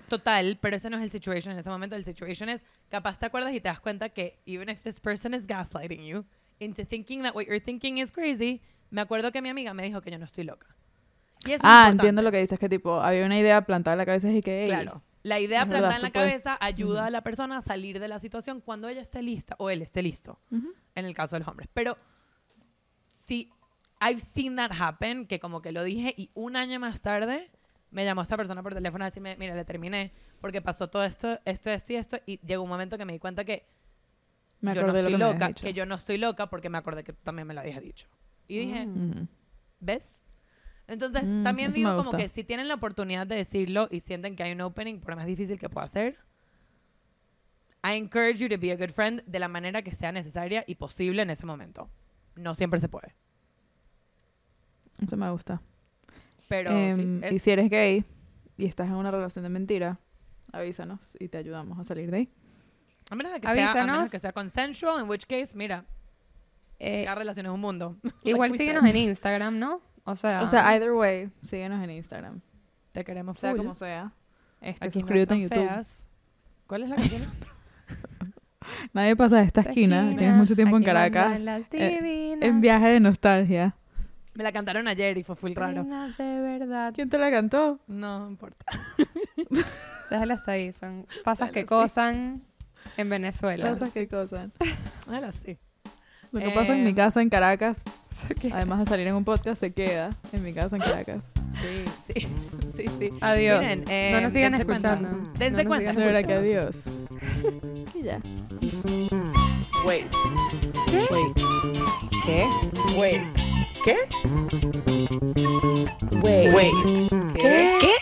total, pero ese no es el situation en ese momento. El situation es, capaz te acuerdas y te das cuenta que even if this person is gaslighting you into thinking that what you're thinking is crazy, me acuerdo que mi amiga me dijo que yo no estoy loca. Y eso es Ah, entiendo lo que dices, que tipo, había una idea plantada en la cabeza y que, Claro. La idea es verdad, plantada en la tú puedes- cabeza ayuda a la persona a salir de la situación cuando ella esté lista o él esté listo. Ujú. en el caso de los hombres. Pero si I've seen that happen, que como que lo dije y un año más tarde me llamó esta persona por teléfono a decirme, mira, le terminé porque pasó todo esto, esto, esto y esto y llegó un momento que me di cuenta que Me yo no estoy lo que loca, que yo no estoy loca porque me acordé que tú también me lo habías dicho. Y dije, Mm. Ujú. ¿ves? Entonces, Mm, también digo como que si tienen la oportunidad de decirlo y sienten que hay un opening, por más difícil que pueda ser, I encourage you to be a good friend de la manera que sea necesaria y posible en ese momento. No siempre se puede. Eso me gusta. Pero Em, sí, Y es- si eres gay y estás en una relación de mentira, avísanos y te ayudamos a salir de ahí. a, menos de que sea, a menos avísanos. que sea consensual, in which case, mira, Eh, cada relación es un mundo. [laughs] igual síguenos en Instagram, ¿no? O sea, O sea, either way, síguenos en Instagram. Te queremos Sea full. como sea. Este, Aquí no suscríbete en YouTube. feas. ¿Cuál es la canción? [laughs] Nadie pasa de esta esquina. Tienes mucho tiempo en aquí Caracas. las eh, En viaje de nostalgia. Me la cantaron ayer y fue full raro. divinas de verdad. ¿Quién te la cantó? No importa. [laughs] Déjalas ahí, son pasas que Déjalas, sí. cosan en Venezuela. Cosas que cosas. Déjala así. Lo que pasa en mi Eh, casa en Caracas, [laughs] además de salir en un podcast, se queda en mi casa en Caracas. Sí, sí, [laughs] sí, sí. Adiós. Miren, eh, no nos sigan dense cuenta. escuchando. Dense No nos cuenta. sigan De verdad que adiós. [laughs] Y ya. Wait. Wait. ¿Qué? Wait. ¿Qué? Wait. Wait. ¿Qué? ¿Qué?